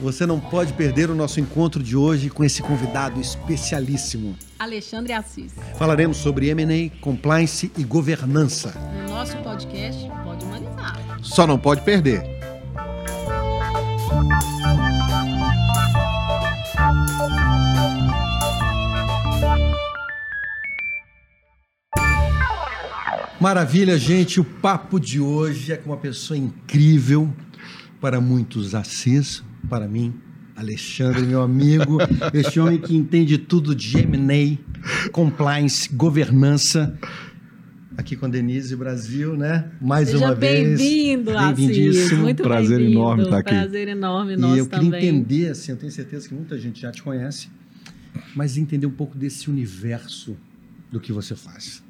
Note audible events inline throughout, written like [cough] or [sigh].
Você não pode perder o nosso encontro de hoje com esse convidado especialíssimo. Alexandre Assis. Falaremos sobre M&A, compliance e governança. No nosso podcast, pode humanizar. Só não pode perder. Maravilha, gente. O papo de hoje é com uma pessoa incrível, para muitos Assis, para mim, Alexandre, meu amigo, [laughs] este homem que entende tudo de M&A, compliance, governança. Aqui com a Denise Brasil, né? Mais Seja uma vez. bem-vindo, Assis. Bem-vindíssimo. Muito Prazer enorme estar aqui. Prazer enorme E nosso eu queria também. entender, assim, eu tenho certeza que muita gente já te conhece, mas entender um pouco desse universo do que você faz.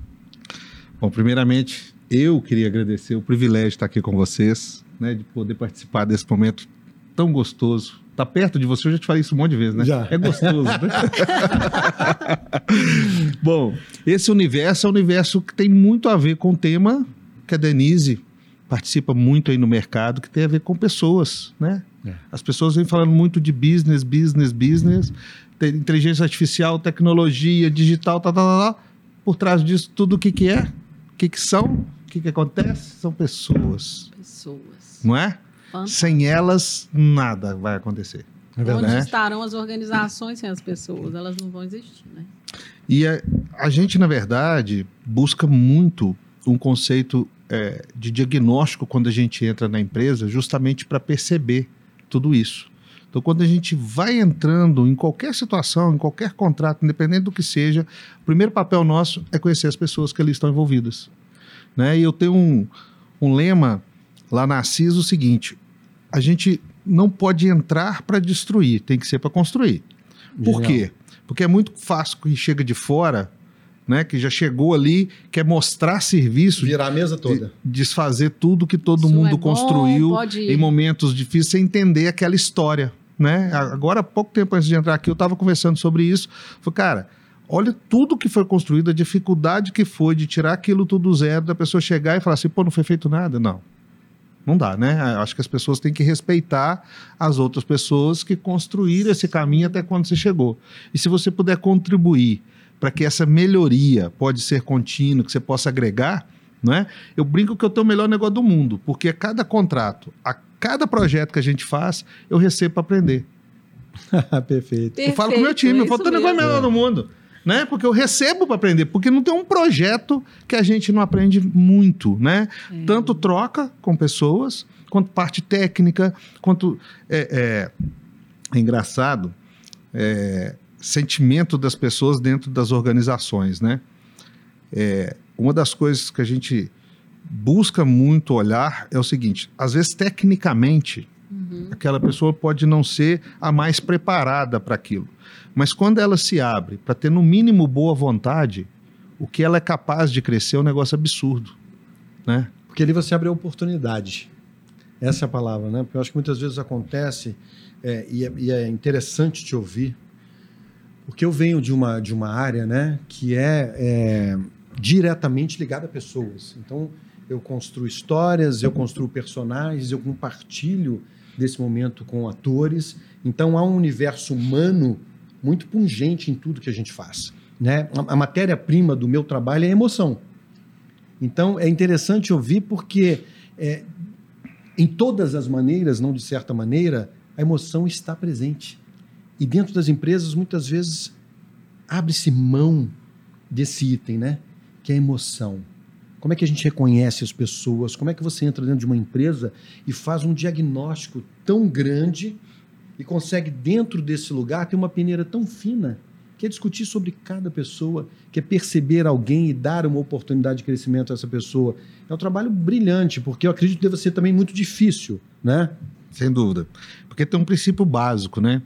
Bom, primeiramente, eu queria agradecer o privilégio de estar aqui com vocês, né, de poder participar desse momento tão gostoso. Tá perto de você, eu já te falei isso um monte de vezes, né? Já. É gostoso, né? [laughs] Bom, esse universo é um universo que tem muito a ver com o tema que a Denise participa muito aí no mercado, que tem a ver com pessoas, né? É. As pessoas vêm falando muito de business, business, business, tem inteligência artificial, tecnologia, digital, tá, tá, tá, tá. Por trás disso, tudo o que, que é, o que, que são, o que, que acontece, são pessoas, Pessoas. Não é? Fantástico. Sem elas, nada vai acontecer. É Onde né? estarão as organizações sem as pessoas? Elas não vão existir, né? E a, a gente, na verdade, busca muito um conceito é, de diagnóstico quando a gente entra na empresa, justamente para perceber tudo isso. Então, quando a gente vai entrando em qualquer situação, em qualquer contrato, independente do que seja, o primeiro papel nosso é conhecer as pessoas que ali estão envolvidas. Né? E eu tenho um, um lema lá na Assis o seguinte: a gente não pode entrar para destruir, tem que ser para construir. Por Genial. quê? Porque é muito fácil que chega de fora, né, que já chegou ali, quer mostrar serviço, Virar a mesa toda. de- desfazer tudo que todo Isso mundo é bom, construiu ir. em momentos difíceis, sem entender aquela história, né? Agora, pouco tempo antes de entrar aqui, eu estava conversando sobre isso. Falei, cara, olha tudo que foi construído, a dificuldade que foi de tirar aquilo tudo do zero, da pessoa chegar e falar assim, pô, não foi feito nada? Não. Não dá, né? Acho que as pessoas têm que respeitar as outras pessoas que construíram esse caminho até quando você chegou. E se você puder contribuir para que essa melhoria pode ser contínua, que você possa agregar, né? Eu brinco que eu tenho o melhor negócio do mundo, porque a cada contrato, a cada projeto que a gente faz, eu recebo para aprender. [laughs] Perfeito. eu falo com o meu time, eu falo, isso "Teu negócio é o mesmo. melhor do mundo. Né? Porque eu recebo para aprender, porque não tem um projeto que a gente não aprende muito, né? É. Tanto troca com pessoas, quanto parte técnica, quanto é, é- é engraçado é, sentimento das pessoas dentro das organizações, né? É, uma das coisas que a gente busca muito olhar é o seguinte: às vezes tecnicamente Uhum. aquela pessoa pode não ser a mais preparada para aquilo, mas quando ela se abre para ter no mínimo boa vontade, o que ela é capaz de crescer é um negócio absurdo, né? Porque ali você abre a oportunidade. Essa é a palavra, né? Porque eu acho que muitas vezes acontece, é, e, é, e é interessante te ouvir, porque eu venho de uma, de uma área né, que é, é diretamente ligada a pessoas. Então, eu construo histórias, eu construo personagens, eu compartilho desse momento com atores. Então, há um universo humano muito pungente em tudo que a gente faz. Né? A, a matéria-prima do meu trabalho é a emoção. Então, é interessante ouvir porque, é, em todas as maneiras, não de certa maneira, a emoção está presente. E dentro das empresas, muitas vezes, abre-se mão desse item, né? Que é a emoção. Como é que a gente reconhece as pessoas? Como é que você entra dentro de uma empresa e faz um diagnóstico tão grande e consegue, dentro desse lugar, ter uma peneira tão fina que é discutir sobre cada pessoa, que é perceber alguém e dar uma oportunidade de crescimento a essa pessoa. É um trabalho brilhante, porque eu acredito que deve ser também muito difícil, né? Sem dúvida. Porque tem um princípio básico, né?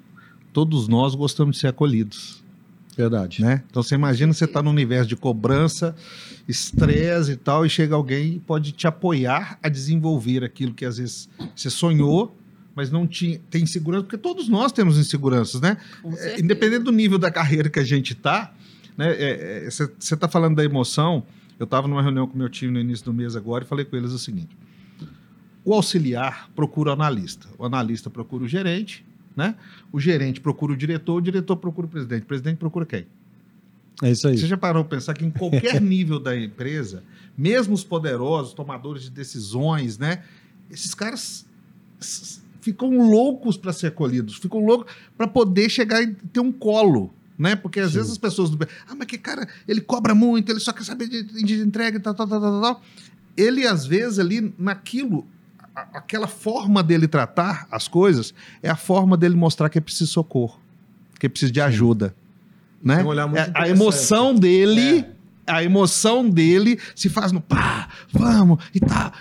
Todos nós gostamos de ser acolhidos, Verdade. né? Então você imagina você tá no universo de cobrança, estresse e tal, e chega alguém e pode te apoiar a desenvolver aquilo que às vezes você sonhou, mas não tinha, tem insegurança, porque todos nós temos inseguranças, né? É, independente do nível da carreira que a gente tá, né? Você está falando da emoção. Eu estava numa reunião com meu time no início do mês agora e falei com eles o seguinte: o auxiliar procura o analista, o analista procura o gerente, né? O gerente procura o diretor, o diretor procura o presidente, o presidente procura quem? É isso aí. Você já parou para pensar que em qualquer [laughs] nível da empresa, mesmo os poderosos, tomadores de decisões, né? Esses caras ficam loucos para ser acolhidos, ficam loucos para poder chegar e ter um colo, né? Porque às Sim. vezes as pessoas do ah, mas que cara, ele cobra muito, ele só quer saber de, de entrega e tal, tal, tal, tal, tal. Ele às vezes ali naquilo a- aquela forma dele tratar as coisas é a forma dele mostrar que é preciso socorro, que é preciso de ajuda, né? Tem um olhar muito É, a emoção dele, É. a emoção dele se faz no pá, vamos e tal.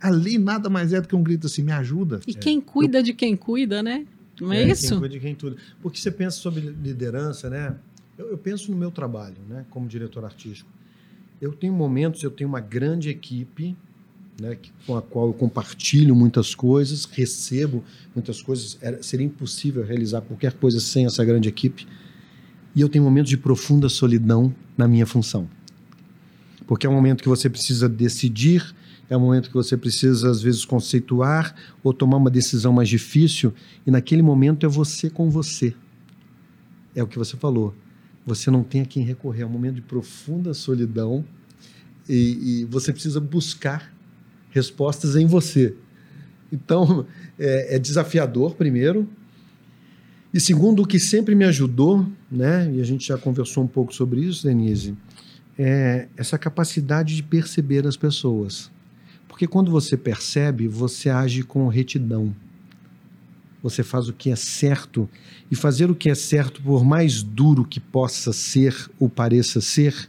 Ali nada mais é do que um grito assim, me ajuda. E quem cuida de quem cuida, né? Não é, Quem isso? cuida de quem tudo. Porque você pensa sobre liderança, né? Eu, eu penso no meu trabalho, né? Como diretor artístico. Eu tenho momentos, eu tenho uma grande equipe, né? que- com a qual eu compartilho muitas coisas, recebo muitas coisas. Era- seria impossível realizar qualquer coisa sem essa grande equipe. E eu tenho momentos de profunda solidão na minha função. Porque é um momento que você precisa decidir, é um momento que você precisa, às vezes, conceituar ou tomar uma decisão mais difícil, e naquele momento é você com você. É o que você falou. Você não tem a quem recorrer, é um momento de profunda solidão e, e você precisa buscar respostas em você. Então, é, é desafiador, primeiro. E segundo, o que sempre me ajudou, né, e a gente já conversou um pouco sobre isso, Denise, é essa capacidade de perceber as pessoas. Porque quando você percebe, você age com retidão. Você faz o que é certo. E fazer o que é certo, por mais duro que possa ser ou pareça ser,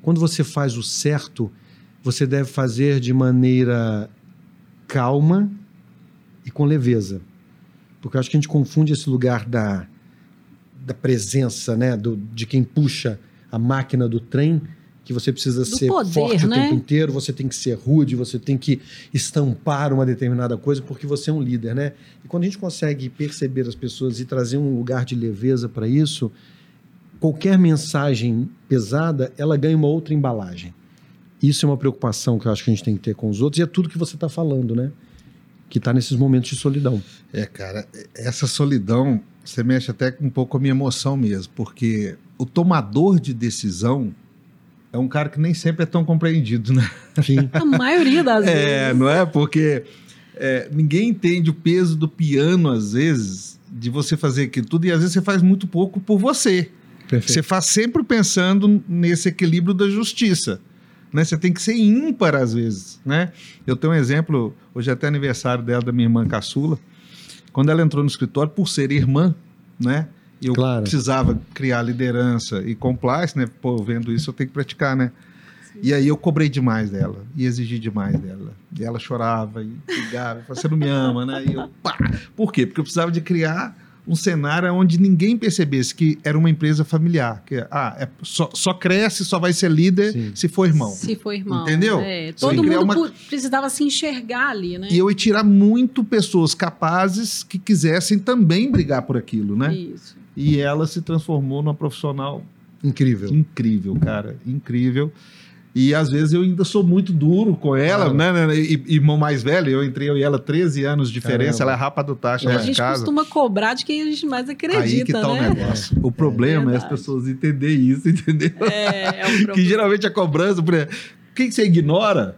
quando você faz o certo, você deve fazer de maneira calma e com leveza. Porque eu acho que a gente confunde esse lugar da, da presença, né, do, de quem puxa a máquina do trem, que você precisa Do ser poder, forte o né? tempo inteiro, você tem que ser rude, você tem que estampar uma determinada coisa, porque você é um líder, né? E quando a gente consegue perceber as pessoas e trazer um lugar de leveza para isso, qualquer mensagem pesada, ela ganha uma outra embalagem. Isso é uma preocupação que eu acho que a gente tem que ter com os outros, e é tudo que você está falando, né? Que está nesses momentos de solidão. É, cara, essa solidão, você mexe até um pouco com a minha emoção mesmo, porque o tomador de decisão é um cara que nem sempre é tão compreendido, né? Sim. [laughs] A maioria das É, vezes. não é? Porque é, ninguém entende o peso do piano, às vezes, de você fazer aquilo tudo, e às vezes você faz muito pouco por você. Perfeito. Você faz sempre pensando nesse equilíbrio da justiça. Né? Você tem que ser ímpar às vezes. Né? Eu tenho um exemplo, hoje é até aniversário dela, da minha irmã caçula. Quando ela entrou no escritório, por ser irmã, né? Eu Claro. precisava criar liderança e compliance, né? Pô, vendo isso, eu tenho que praticar, né? E aí eu cobrei demais dela e exigi demais dela. E ela chorava e ligava, e falava, você não me ama, né? E eu, pá! Por quê? Porque eu precisava de criar um cenário onde ninguém percebesse que era uma empresa familiar. Que, ah, é, só, só cresce, só vai ser líder Sim. se for irmão. Se for irmão. Entendeu? É, todo mundo uma- precisava se enxergar ali, né? E eu ia tirar muito pessoas capazes que quisessem também brigar por aquilo, né? Isso. E ela se transformou numa profissional Incrível. incrível, cara, incrível. E às vezes eu ainda sou muito duro com ela, Claro. né, né? E, irmão mais velho, eu entrei eu e ela 13 anos de diferença, Caramba. ela é rapa do taxa a lá em gente casa. costuma cobrar de quem a gente mais acredita, Aí que tá o né? negócio. O problema é, as verdade. pessoas entenderem isso, [laughs] entendeu? É, é um que problema. geralmente a cobrança, por exemplo, quem que você ignora?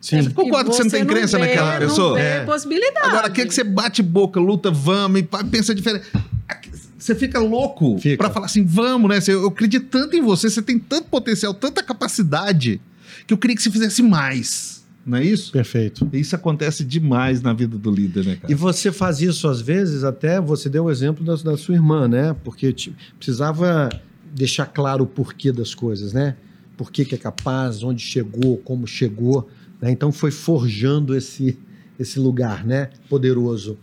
Sim. Você concorda que você não tem crença vê, naquela não pessoa? vê É. possibilidade. Agora, quem que você bate boca, luta, vamos, e pensa diferente. Você fica louco Fica. pra falar assim, vamos, né? Eu acredito tanto em você, você tem tanto potencial, tanta capacidade, que eu queria que você fizesse mais. Não é isso? Perfeito. Isso acontece demais na vida do líder, né, cara? E você faz isso às vezes, até você deu o exemplo da, da sua irmã, né? Porque te- precisava deixar claro o porquê das coisas, né? Por que, que é capaz, onde chegou, como chegou. né? Então foi forjando esse, esse lugar, né? Poderoso.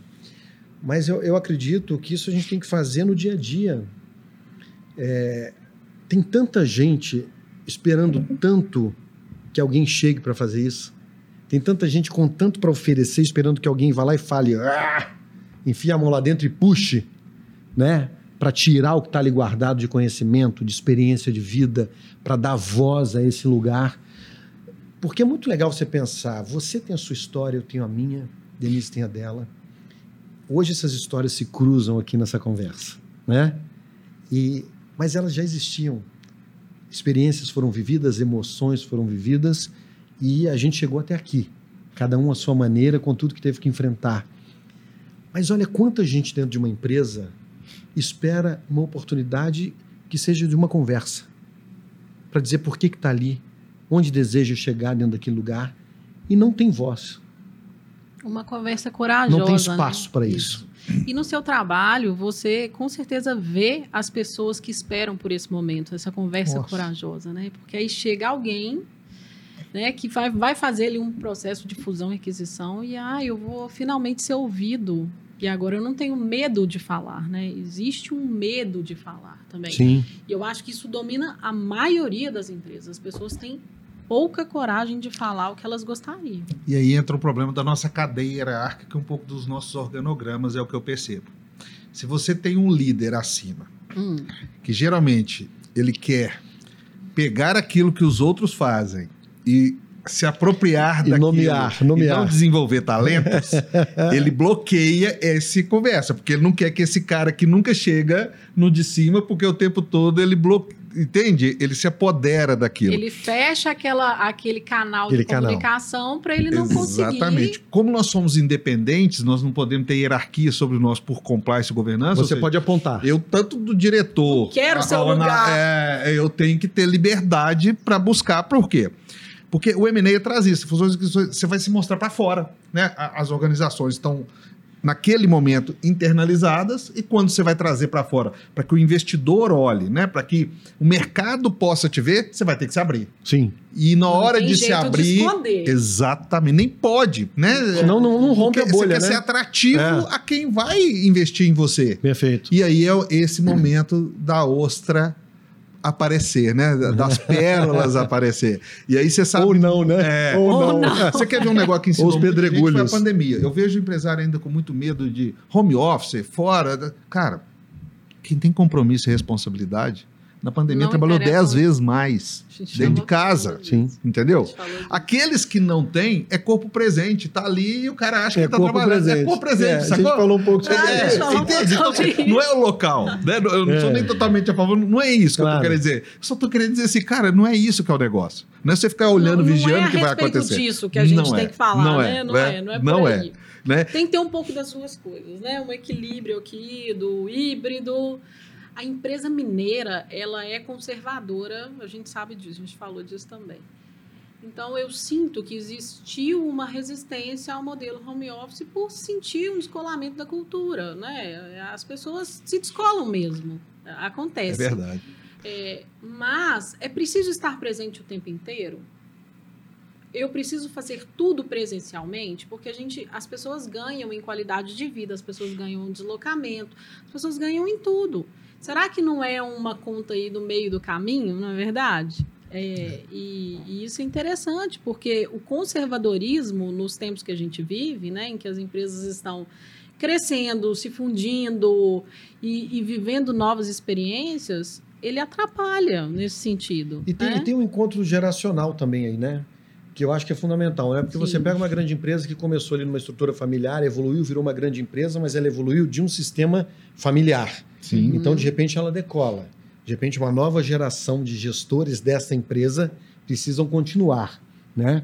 Mas eu, eu acredito que isso a gente tem que fazer no dia a dia. É, tem tanta gente esperando tanto que alguém chegue para fazer isso. Tem tanta gente com tanto para oferecer, esperando que alguém vá lá e fale, "Ah!", enfia a mão lá dentro e puxe, né? Para tirar o que está ali guardado de conhecimento, de experiência de vida, para dar voz a esse lugar. Porque é muito legal você pensar, você tem a sua história, eu tenho a minha, Denise tem a dela. Hoje essas histórias se cruzam aqui nessa conversa, né? E, mas elas já existiam. Experiências foram vividas, emoções foram vividas e a gente chegou até aqui. Cada um à sua maneira, com tudo que teve que enfrentar. Mas olha quanta gente dentro de uma empresa espera uma oportunidade que seja de uma conversa para dizer por que está ali, onde deseja chegar dentro daquele lugar e não tem voz. Uma conversa corajosa. Não tem né? espaço para isso. E no seu trabalho, você com certeza vê as pessoas que esperam por esse momento, essa conversa Nossa. corajosa, né? Porque aí chega alguém né, que vai, vai fazer ali um processo de fusão e aquisição e ah, eu vou finalmente ser ouvido. E agora eu não tenho medo de falar, né? Existe um medo de falar também. Sim. E eu acho que isso domina a maioria das empresas. As pessoas têm pouca coragem de falar o que elas gostariam. E aí entra o problema da nossa cadeia hierárquica, um pouco dos nossos organogramas, é o que eu percebo. Se você tem um líder acima, Hum, que geralmente ele quer pegar aquilo que os outros fazem e se apropriar E daquilo nomear, e nomear. não desenvolver talentos, [laughs] ele bloqueia essa conversa, porque ele não quer que esse cara que nunca chega no de cima, porque o tempo todo ele bloqueia, entende? Ele se apodera daquilo. Ele fecha aquela, aquele canal Aquele de comunicação para ele não Exatamente. conseguir. Como nós somos independentes, nós não podemos ter hierarquia sobre nós por compliance e governança. Você seja, pode apontar. Eu, tanto do diretor. Não quero a- seu a- lugar. é, eu tenho que ter liberdade para buscar. Por quê? Porque o M&A traz isso. fusões e aquisições, Você vai se mostrar para fora. Né? As organizações estão, naquele momento, internalizadas. E quando você vai trazer para fora, para que o investidor olhe, né? para que o mercado possa te ver, você vai ter que se abrir. Sim. E na Não hora de se de abrir. esconder. exatamente. Nem pode, né? Senão não, não rompe Porque a bolha, você quer né? ser atrativo É. a quem vai investir em você. Perfeito. E aí é esse momento da ostra aparecer, né? Das [laughs] pérolas aparecer. E aí você sabe. Ou não, né? É. Ou, Ou não. não. Você quer ver um negócio que ensinou Os muita gente, foi a pedregulhos. pandemia. Eu vejo empresário ainda com muito medo de home office, fora. da- Cara, quem tem compromisso e responsabilidade, na pandemia Não trabalhou interessa dez vezes mais dentro de casa. Sim. Entendeu? Aqueles que não têm é corpo presente, tá ali e o cara acha É que tá corpo trabalhando. presente. É corpo presente, É, a gente sacou? falou um pouco sobre É, eu falar um entende? pouco Então, sobre não é o local, né? Eu não sou É. nem totalmente a favor, não é isso que eu Claro. tô querendo dizer. Eu só tô querendo dizer assim, cara, não é isso que é o negócio. Não é você ficar olhando, não, vigiando não o que é a vai respeito acontecer. disso que a gente Não tem é, que falar, não né? é, Não né? é, não é Não por é. aí. Né? Tem que ter um pouco das suas coisas, né? Um equilíbrio aqui do híbrido. A empresa mineira, ela é conservadora, a gente sabe disso, a gente falou disso também. Então, eu sinto que existiu uma resistência ao modelo home office por sentir um descolamento da cultura, né? As pessoas se descolam mesmo, É acontece. verdade. É, mas é preciso estar presente o tempo inteiro. Eu preciso fazer tudo presencialmente, porque a gente, as pessoas ganham em qualidade de vida, as pessoas ganham em deslocamento, as pessoas ganham em tudo. Será que não é uma conta aí no meio do caminho, não é verdade? É, e, e isso é interessante, porque o conservadorismo nos tempos que a gente vive, né, em que as empresas estão crescendo, se fundindo e, e vivendo novas experiências, ele atrapalha nesse sentido. E tem, né? e tem um encontro geracional também aí, né? Que eu acho que é fundamental, né? Porque você Sim. pega uma grande empresa que começou ali numa estrutura familiar, evoluiu, virou uma grande empresa, mas ela evoluiu de um sistema familiar. Sim. Então, de repente, ela decola. De repente, uma nova geração de gestores dessa empresa precisam continuar, né?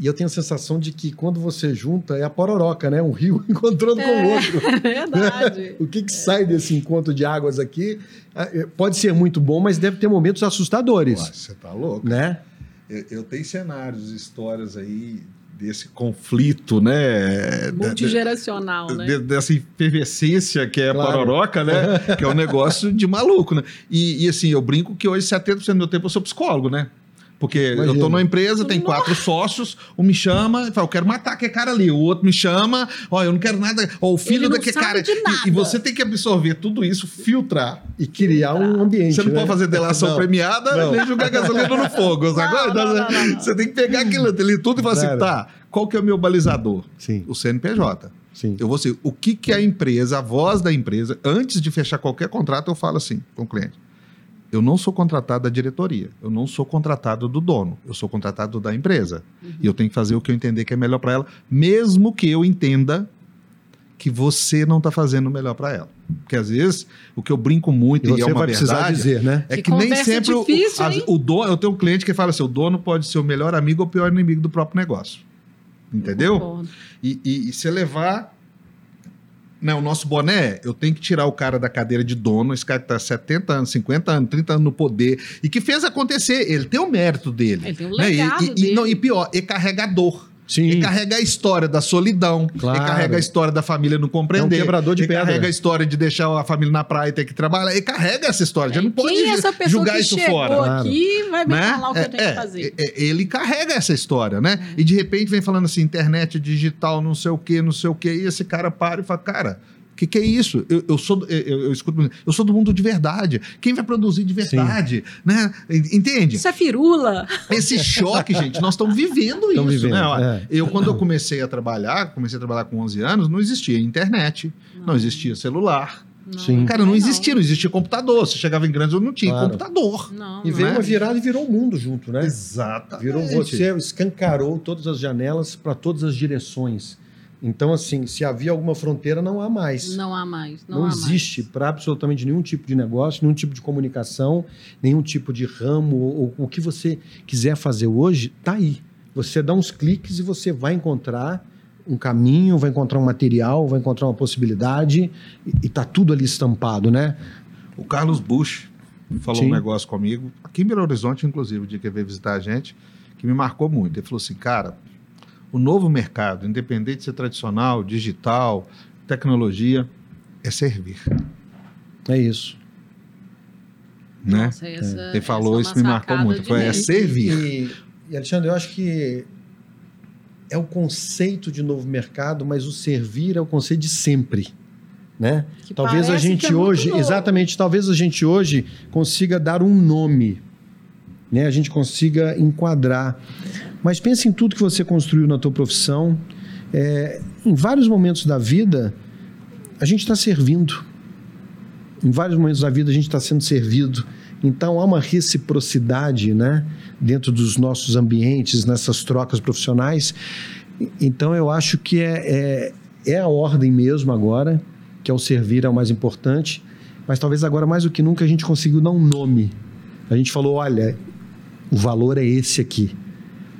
E eu tenho a sensação de que quando você junta, é a pororoca, né? Um rio [laughs] encontrando com o É. outro. [laughs] É verdade. [laughs] O que, que sai desse encontro de águas aqui ah, eh, pode ser muito bom, mas deve ter momentos assustadores, Ué, Você tá louco? né? Eu, eu tenho cenários, histórias aí desse conflito, né? Multigeracional, né? de- dessa efervescência que é a Claro. pororoca, né? [laughs] que é um negócio de maluco, né? E, e, assim, eu brinco que hoje 70% do meu tempo eu sou psicólogo, né? Porque eu Imagino. tô numa empresa, tem quatro sócios, um me chama e fala, eu quero matar aquele cara ali. O outro me chama, ó, eu não quero nada. Ó, o filho daquele cara. de E- nada. E, você tem que absorver tudo isso, filtrar. E criar um ambiente. Você não né? pode fazer delação Não. premiada Não. nem jogar gasolina no fogo. Então, não, não, não, não. Você tem que pegar aquilo ali tudo e falar assim, Claro. tá, qual que é o meu balizador? Sim, O CNPJ. sim. Eu vou ser, o que, que a empresa, a voz da empresa, antes de fechar qualquer contrato, eu falo assim com o cliente. Eu não sou contratado da diretoria, eu não sou contratado do dono, eu sou contratado da empresa. Uhum. E eu tenho que fazer o que eu entender que é melhor para ela, mesmo que eu entenda que você não está fazendo o melhor para ela. Porque às vezes o que eu brinco muito E e, você é uma vai precisar verdade dizer, né? é Que que, nem sempre o- difícil, o, hein? o dono, eu tenho um cliente que fala assim, o dono pode ser o melhor amigo ou o pior inimigo do próprio negócio. Entendeu? E, e, e se levar. Né, o nosso boné, eu tenho que tirar o cara da cadeira de dono, esse cara que tá 70 anos, 50 anos, 30 anos no poder, e que fez acontecer. Ele tem o mérito dele. Ele tem o né? E- legado e, e, dele. não, e pior, é carregador. Sim. Ele carrega a história da solidão, Claro. carrega a história da família não compreender. É um quebrador de ele pedra. carrega a história de deixar a família na praia e ter que trabalhar. Ele carrega essa história. Já não pode Quem é essa pessoa julgar que isso chegou fora aqui vai me né? falar o que eu tenho É, que fazer. é, é, ele carrega essa história, né? E de repente vem falando assim, internet digital, não sei o quê, não sei o quê, e esse cara para e fala, cara, que, que é isso? Eu, eu sou, do- eu, eu escuto, eu sou do mundo de verdade. Quem vai produzir de verdade, né? Entende? Isso é firula. Esse choque, gente, nós estamos vivendo Estamos isso, vivendo, né? É. Eu, quando eu comecei a trabalhar, comecei a trabalhar com 11 anos, não existia internet, não, existia celular. Sim. Cara, não existia, não existia computador. Você chegava em grandes, eu não tinha Claro. computador. Não, E não. veio né? uma virada e virou o mundo junto, né? Exatamente. Virou você, escancarou todas as janelas para todas as direções. Então, assim, se havia alguma fronteira, não há mais. Não há mais. Não, Não, há existe para absolutamente nenhum tipo de negócio, nenhum tipo de comunicação, nenhum tipo de ramo. Ou, o que você quiser fazer hoje, tá aí. Você dá uns cliques e você vai encontrar um caminho, vai encontrar um material, vai encontrar uma possibilidade e, e tá tudo ali estampado, né? O Carlos Bush falou Sim. um negócio comigo, aqui em Belo Horizonte, inclusive, o dia que ele veio visitar a gente, que me marcou muito. Ele falou assim, cara, o novo mercado, independente de ser tradicional, digital, tecnologia, é servir, É isso. né? Nossa, essa- Ele falou, essa é isso me marcou muito. Foi, é servir. E, e, Alexandre, eu acho que é o conceito de novo mercado, mas o servir é o conceito de sempre, né? Que Talvez a gente é hoje, exatamente, talvez a gente hoje consiga dar um nome, né? A gente consiga enquadrar. Mas pense em tudo que você construiu na tua profissão. É, em vários momentos da vida, a gente está servindo. Em vários momentos da vida, a gente está sendo servido. Então, há uma reciprocidade, né? Dentro dos nossos ambientes, nessas trocas profissionais. Então, eu acho que é, é, é a ordem mesmo agora, que é o servir é o mais importante. Mas talvez agora, mais do que nunca, a gente conseguiu dar um nome. A gente falou, olha, o valor é esse aqui.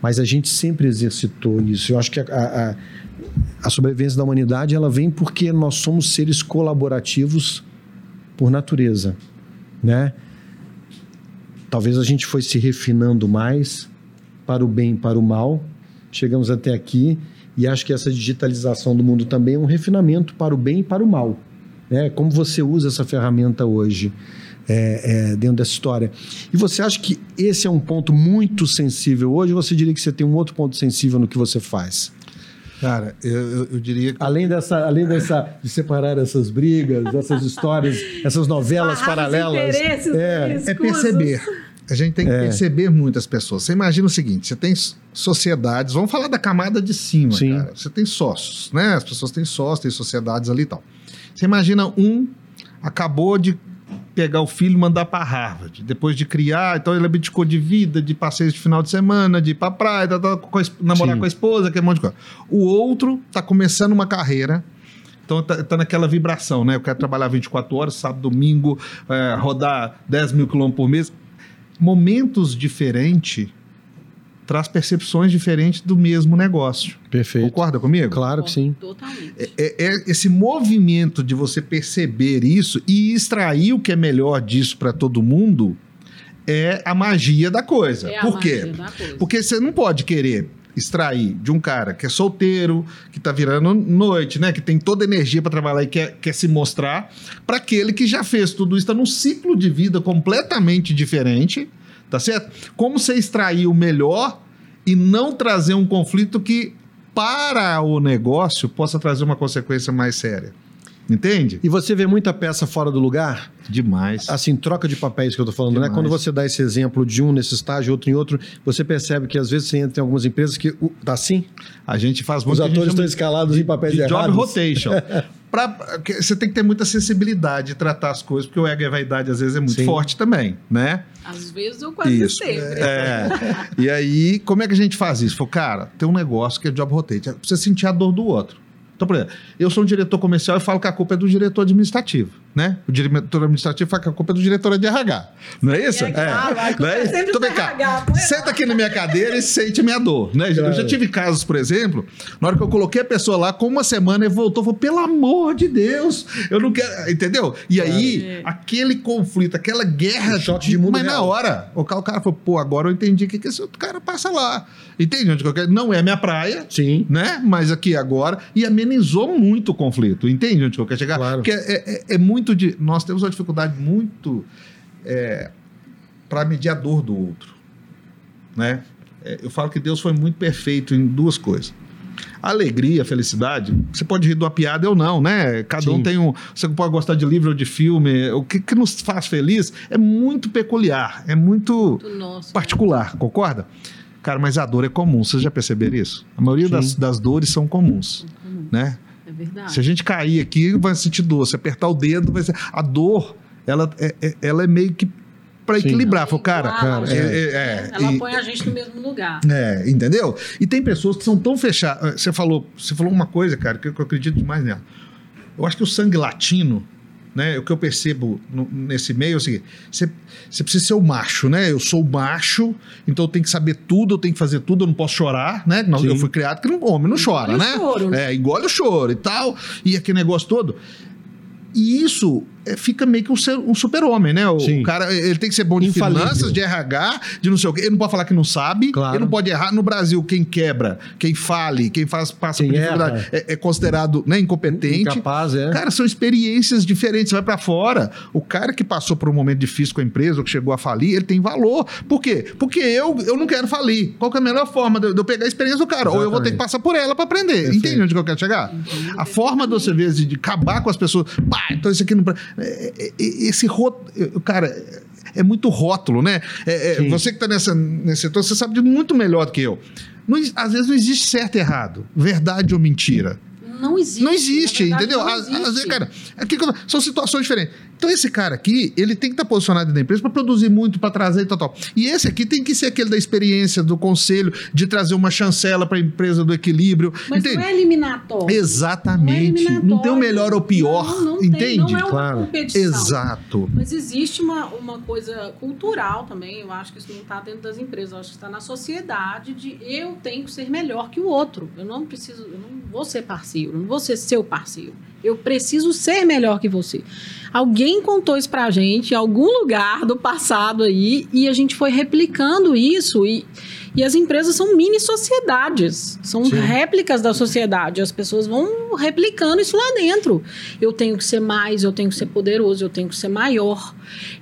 Mas a gente sempre exercitou isso. Eu acho que a, a, a sobrevivência da humanidade ela vem porque nós somos seres colaborativos por natureza, né? Talvez a gente foi se refinando mais para o bem e para o mal. Chegamos até aqui e acho que essa digitalização do mundo também é um refinamento para o bem e para o mal. Né? Como você usa essa ferramenta hoje é, é, dentro dessa história. E você acha que esse é um ponto muito sensível hoje? Ou você diria que você tem um outro ponto sensível no que você faz? Cara, eu, eu- diria que Além dessa, além dessa de separar essas brigas, essas histórias, essas novelas interesses é, é perceber. A gente tem que É. perceber muitas pessoas. Você imagina o seguinte: você tem sociedades, vamos falar da camada de cima, Sim. cara. Você tem sócios, né? As pessoas têm sócios, têm sociedades ali e tal. Você imagina um acabou de pegar o filho e mandar para Harvard, depois de criar, então ele abdicou de vida, de passeios de final de semana, de ir pra praia, tá, tá, com a namorar Sim. com a esposa, aquele monte de coisa. O outro tá começando uma carreira, então tá, tá naquela vibração, né? Eu quero trabalhar 24 horas, sábado, domingo, é, rodar 10 mil quilômetros por mês. Momentos diferentes traz percepções diferentes do mesmo negócio. Perfeito. Concorda comigo? Claro que sim. Totalmente. É, é esse movimento de você perceber isso e extrair o que é melhor disso para todo mundo é a magia da coisa. É a Por quê? magia da coisa. Porque você não pode querer extrair de um cara que é solteiro, que tá virando noite, né, que tem toda a energia para trabalhar e quer, quer se mostrar, para aquele que já fez tudo isso, tá num ciclo de vida completamente diferente, tá certo? Como você extrair o melhor e não trazer um conflito que para o negócio possa trazer uma consequência mais séria. Entende? E você vê muita peça fora do lugar? Demais. Assim, troca de papéis que eu tô falando, né? Demais. Quando você dá esse exemplo de um nesse estágio, outro em outro, você percebe que às vezes você entra em algumas empresas que tá assim? A gente faz Os muito. o que a gente atores estão escalados em papéis de job errados. rotation. [laughs] Pra, você tem que ter muita sensibilidade de tratar as coisas, porque o ego e a vaidade às vezes é muito Sim. forte também, né? Às vezes eu quase Isso. sempre. É. e aí, como é que a gente faz isso? Falou, cara, tem um negócio que é job rotation. É pra você sentir a dor do outro. Então, por exemplo, eu sou um diretor comercial e falo que a culpa é do diretor administrativo, né? O diretor administrativo fala que a culpa é do diretor de RH. Não é isso? É claro, a Não é sempre Então, vem cá, RH, é senta aqui na minha cadeira e sente a minha dor, né? Eu já Claro. tive casos, por exemplo, na hora que eu coloquei a pessoa lá, com uma semana ele voltou, falou, pelo amor de Deus, eu não quero, entendeu? E aí, É. aquele conflito, aquela guerra Um choque de mundo mas na real. hora, o cara, o cara falou, pô, agora eu entendi o que, que esse outro cara passa lá. Entende onde eu quero? Não é minha praia, Sim. né? Mas aqui agora, e amenizou muito o conflito, entende onde eu quero chegar? Claro. Porque é, é- é muito de. Nós temos uma dificuldade muito para medir a dor do outro, né? É, eu falo que Deus foi muito perfeito em duas coisas. A alegria, a felicidade, você pode rir de uma piada ou não, né? Cada um Sim. tem um. Você pode gostar de livro ou de filme. O que, que nos faz feliz é muito peculiar, é muito particular, concorda? Cara, mas a dor é comum, vocês já perceberam isso? A maioria das, das dores são comuns, né? É verdade. Se a gente cair aqui, vai sentir dor. Se apertar o dedo, vai ser. A dor, ela é, é- ela é meio que para equilibrar. Falou, cara, Iguala, é, é, é, Ela e- põe a gente no mesmo lugar. é, entendeu? E tem pessoas que são tão fechadas. Você falou, você falou uma coisa, cara, que eu, que eu acredito demais nela. Eu acho que o sangue latino, né? O que eu percebo no- nesse meio é o seguinte: você, você precisa ser o macho, né? Eu sou o macho, então eu tenho que saber tudo, eu tenho que fazer tudo, eu não posso chorar, né? Não, Sim. eu fui criado que não, homem não chora, Engole o né? choro, né? É, engole o choro e tal, e aquele negócio todo. E isso fica meio que um, ser- um super-homem, né? O, Sim. cara, ele tem que ser bom de Infalível. finanças, de RH, de não sei o quê. Ele não pode falar que não sabe, Claro. ele não pode errar. No Brasil, quem quebra, quem fale, quem faz, passa Quem por dificuldade é, é considerado né, incompetente. Incapaz, é. Cara, são experiências diferentes. Você vai pra fora. O cara que passou por um momento difícil com a empresa, ou que chegou a falir, ele tem valor. Por quê? Porque eu, eu não quero falir. Qual que é a melhor forma de eu pegar a experiência do cara? Ou eu vou ter que Exatamente. passar por ela pra aprender. Perfeito. Entende onde que eu quero chegar? A forma de você ver, de, de acabar com as pessoas. Pá, então isso aqui não. É- é- é- Esse rótulo. Cara. é- muito rótulo, né? É- é, você que está nesse setor, você sabe de muito melhor do que eu. Não às vezes não existe certo e errado, verdade ou mentira. Não existe. Não existe, na verdade, entendeu? não Às, às vezes, existe. cara, aqui que eu- são situações diferentes. Então, esse cara aqui, ele tem que estar posicionado dentro da empresa para produzir muito, para trazer e tal, tal. E esse aqui tem que ser aquele da experiência, do conselho, de trazer uma chancela para a empresa do equilíbrio. Mas entende? não é eliminatório. Exatamente. Não, é Não, tem o eliminatório. melhor ou pior. Não, não tem, entende? não é Claro. competição. Exato. Mas existe uma, uma coisa cultural também, eu acho que isso não está dentro das empresas, eu acho que está na sociedade de eu tenho que ser melhor que o outro. Eu não preciso, eu não vou ser parceiro, eu não vou ser seu parceiro. Eu preciso ser melhor que você. Alguém contou isso pra gente em algum lugar do passado aí e a gente foi replicando isso e, e as empresas são mini sociedades, são Sim. réplicas da sociedade. As pessoas vão replicando isso lá dentro. Eu tenho que ser mais, eu tenho que ser poderoso, eu tenho que ser maior.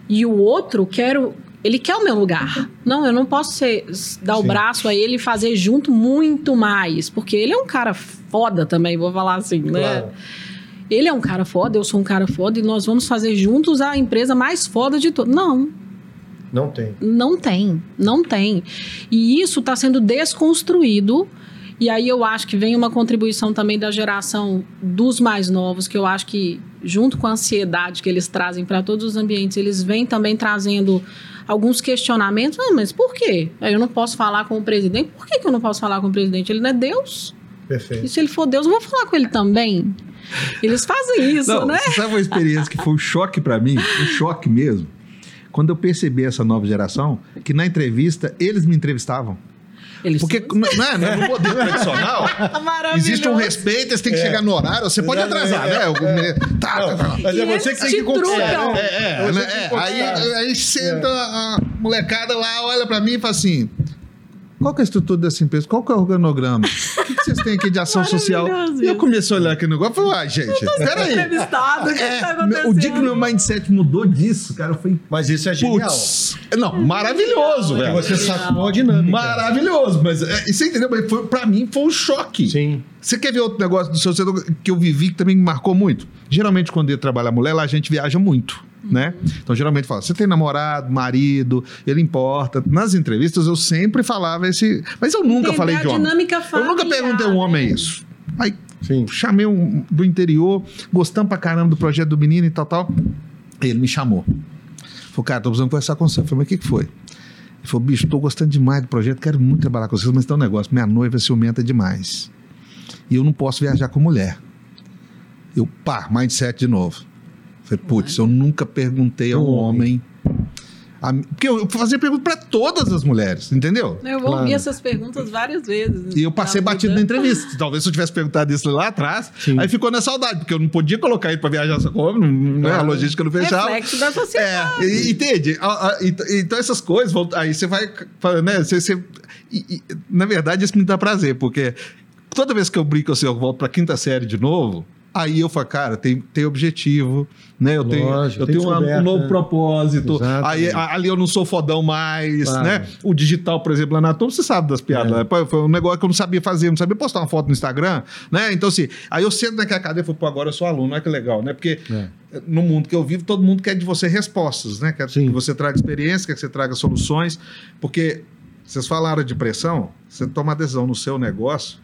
E o outro quero ele quer o meu lugar. Não, eu não posso ser, dar o Sim. braço a ele e fazer junto muito mais, porque ele é um cara foda também, vou falar assim, né? Claro. Ele é um cara foda, eu sou um cara foda e nós vamos fazer juntos a empresa mais foda de todas. Não, Não tem. não tem, não tem. E isso está sendo desconstruído. E aí eu acho que vem uma contribuição também da geração dos mais novos, que eu acho que, junto com a ansiedade que eles trazem para todos os ambientes, eles vêm também trazendo alguns questionamentos. Ah, mas por quê? Eu não posso falar com o presidente. Por que, que eu não posso falar com o presidente? Ele não é Deus. Perfeito. E se ele for Deus, eu vou falar com ele também. Eles fazem [laughs] isso, Não, né? Sabe uma experiência que foi um choque para mim? Um choque mesmo. Quando eu percebi essa nova geração, que na entrevista eles me entrevistavam. Eles Porque são- não é, no modelo [laughs] tradicional, existe um respeito, eles têm que É. chegar no horário, você pode atrasar, né? O- Tá, tá, tá. Mas é você que tem que conquistar. É, é, É você né? É, aí, aí senta a molecada lá, olha pra mim e fala assim: qual que é a estrutura dessa empresa? Qual que é o organograma? O que, que vocês têm aqui de ação social? E eu comecei a olhar aqui no negócio e falei, ah, gente, peraí. entrevistado, É, tá o dia que meu mindset mudou disso, cara, eu falei, Mas isso é genial. putz. Não, maravilhoso, velho. você sacou a dinâmica. Maravilhoso, mas é, e você entendeu? Mas foi, pra mim foi um choque. Sim. Você quer ver outro negócio do seu setor que eu vivi que também me marcou muito? Geralmente, quando eu trabalho a mulher, lá a gente viaja muito. Né? Então, geralmente fala, você tem namorado, marido, ele importa. Nas entrevistas eu sempre falava esse. Mas eu nunca Entender falei a de homem. dinâmica Eu nunca familiar, perguntei a um homem né? isso. Aí Sim. chamei um do interior, gostando pra caramba do projeto do menino e tal, tal. Ele me chamou. Falou, cara, tô precisando conversar com você. Eu falei, mas o que, que foi? Ele falou, bicho, tô gostando demais do projeto, quero muito trabalhar com vocês, mas tem um negócio, minha noiva é ciumenta demais. E eu não posso viajar com mulher. Eu, pá, mindset de novo. Falei, putz, eu nunca perguntei a um homem. a- porque eu fazia pergunta para todas as mulheres, entendeu? Eu ouvi Claro. essas perguntas várias vezes. E eu passei batido vida. na entrevista. Talvez se eu tivesse perguntado isso lá atrás, Sim. aí ficou na saudade, porque eu não podia colocar ele para viajar só com homem, não- né? a Claro. logística não fechava. Reflexo da sociedade. É, entende? Então essas coisas, aí você vai, né? Você, você- e- e, na verdade, isso me dá prazer, porque toda vez que eu brinco assim, eu volto pra quinta série de novo, aí eu falo, cara, tem, tem objetivo, né? Eu tenho, Lógico, eu tem tenho uma- um novo né? propósito. Aí ali eu não sou fodão mais, Claro. né? O digital, por exemplo, lá na Tom, você sabe das piadas. É. né? Foi um negócio que eu não sabia fazer, não sabia postar uma foto no Instagram, né? Então, assim, aí eu sento naquela cadeira e falo, pô, agora eu sou aluno, olha que legal, né? Porque É. no mundo que eu vivo, todo mundo quer de você respostas, né? Quer Sim. que você traga experiência, quer que você traga soluções, porque vocês falaram de pressão, você toma decisão no seu negócio,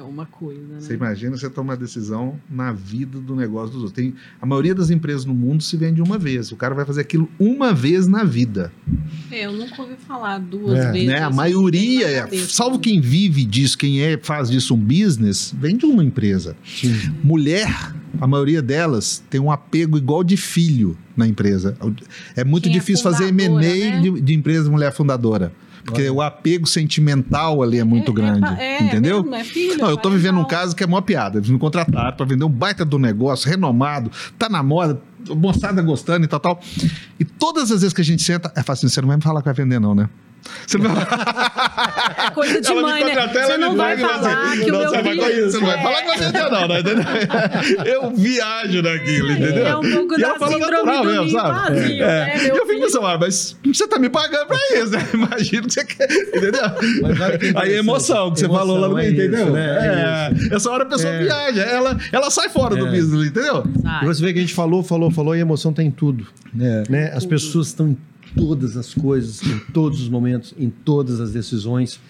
É uma coisa, né? você imagina você toma uma decisão na vida do negócio dos outros. Tem, a maioria das empresas no mundo se vende uma vez, o cara vai fazer aquilo uma vez na vida, É, eu nunca ouvi falar duas É. vezes. né? A assim, maioria, é, cabeça, salvo né? quem vive disso, quem é faz disso um business, vende uma empresa. Sim. Mulher, a maioria delas tem um apego igual de filho na empresa. É muito Quem é difícil fazer fundadora, M&A né? de, de empresa de mulher fundadora. Porque Olha. o apego sentimental ali é muito É, grande. é, é entendeu? é filho, Não, eu tô vivendo um caso que é mó piada. Eles me contrataram pra vender um baita do negócio, renomado, tá na moda, moçada gostando e tal, tal. E todas as vezes que a gente senta, é fácil, você não vai me falar que vai vender, não, né? Você não vai, É coisa de Ela mãe, né? Você não vai falar assim, que o não, meu você vai- filho... Você não vai é, falar que vai vender, não, né? Eu viajo naquilo, entendeu? É um pouco E da síndrome natural do mesmo, sabe? vazio, É. né, meu eu fico pensando, ah, mas você tá me pagando pra isso, né? [laughs] Imagino que você quer, entendeu? Mas olha que Aí é emoção que você Emoção, falou lá no é meio, entendeu? né? É É, Essa hora a pessoa É. viaja, ela, ela sai fora do É. business, entendeu? Sai. E você vê que a gente falou, falou, falou e a emoção tem tudo. É. Né? As Tudo. pessoas estão em todas as coisas, em todos os momentos, em todas as decisões.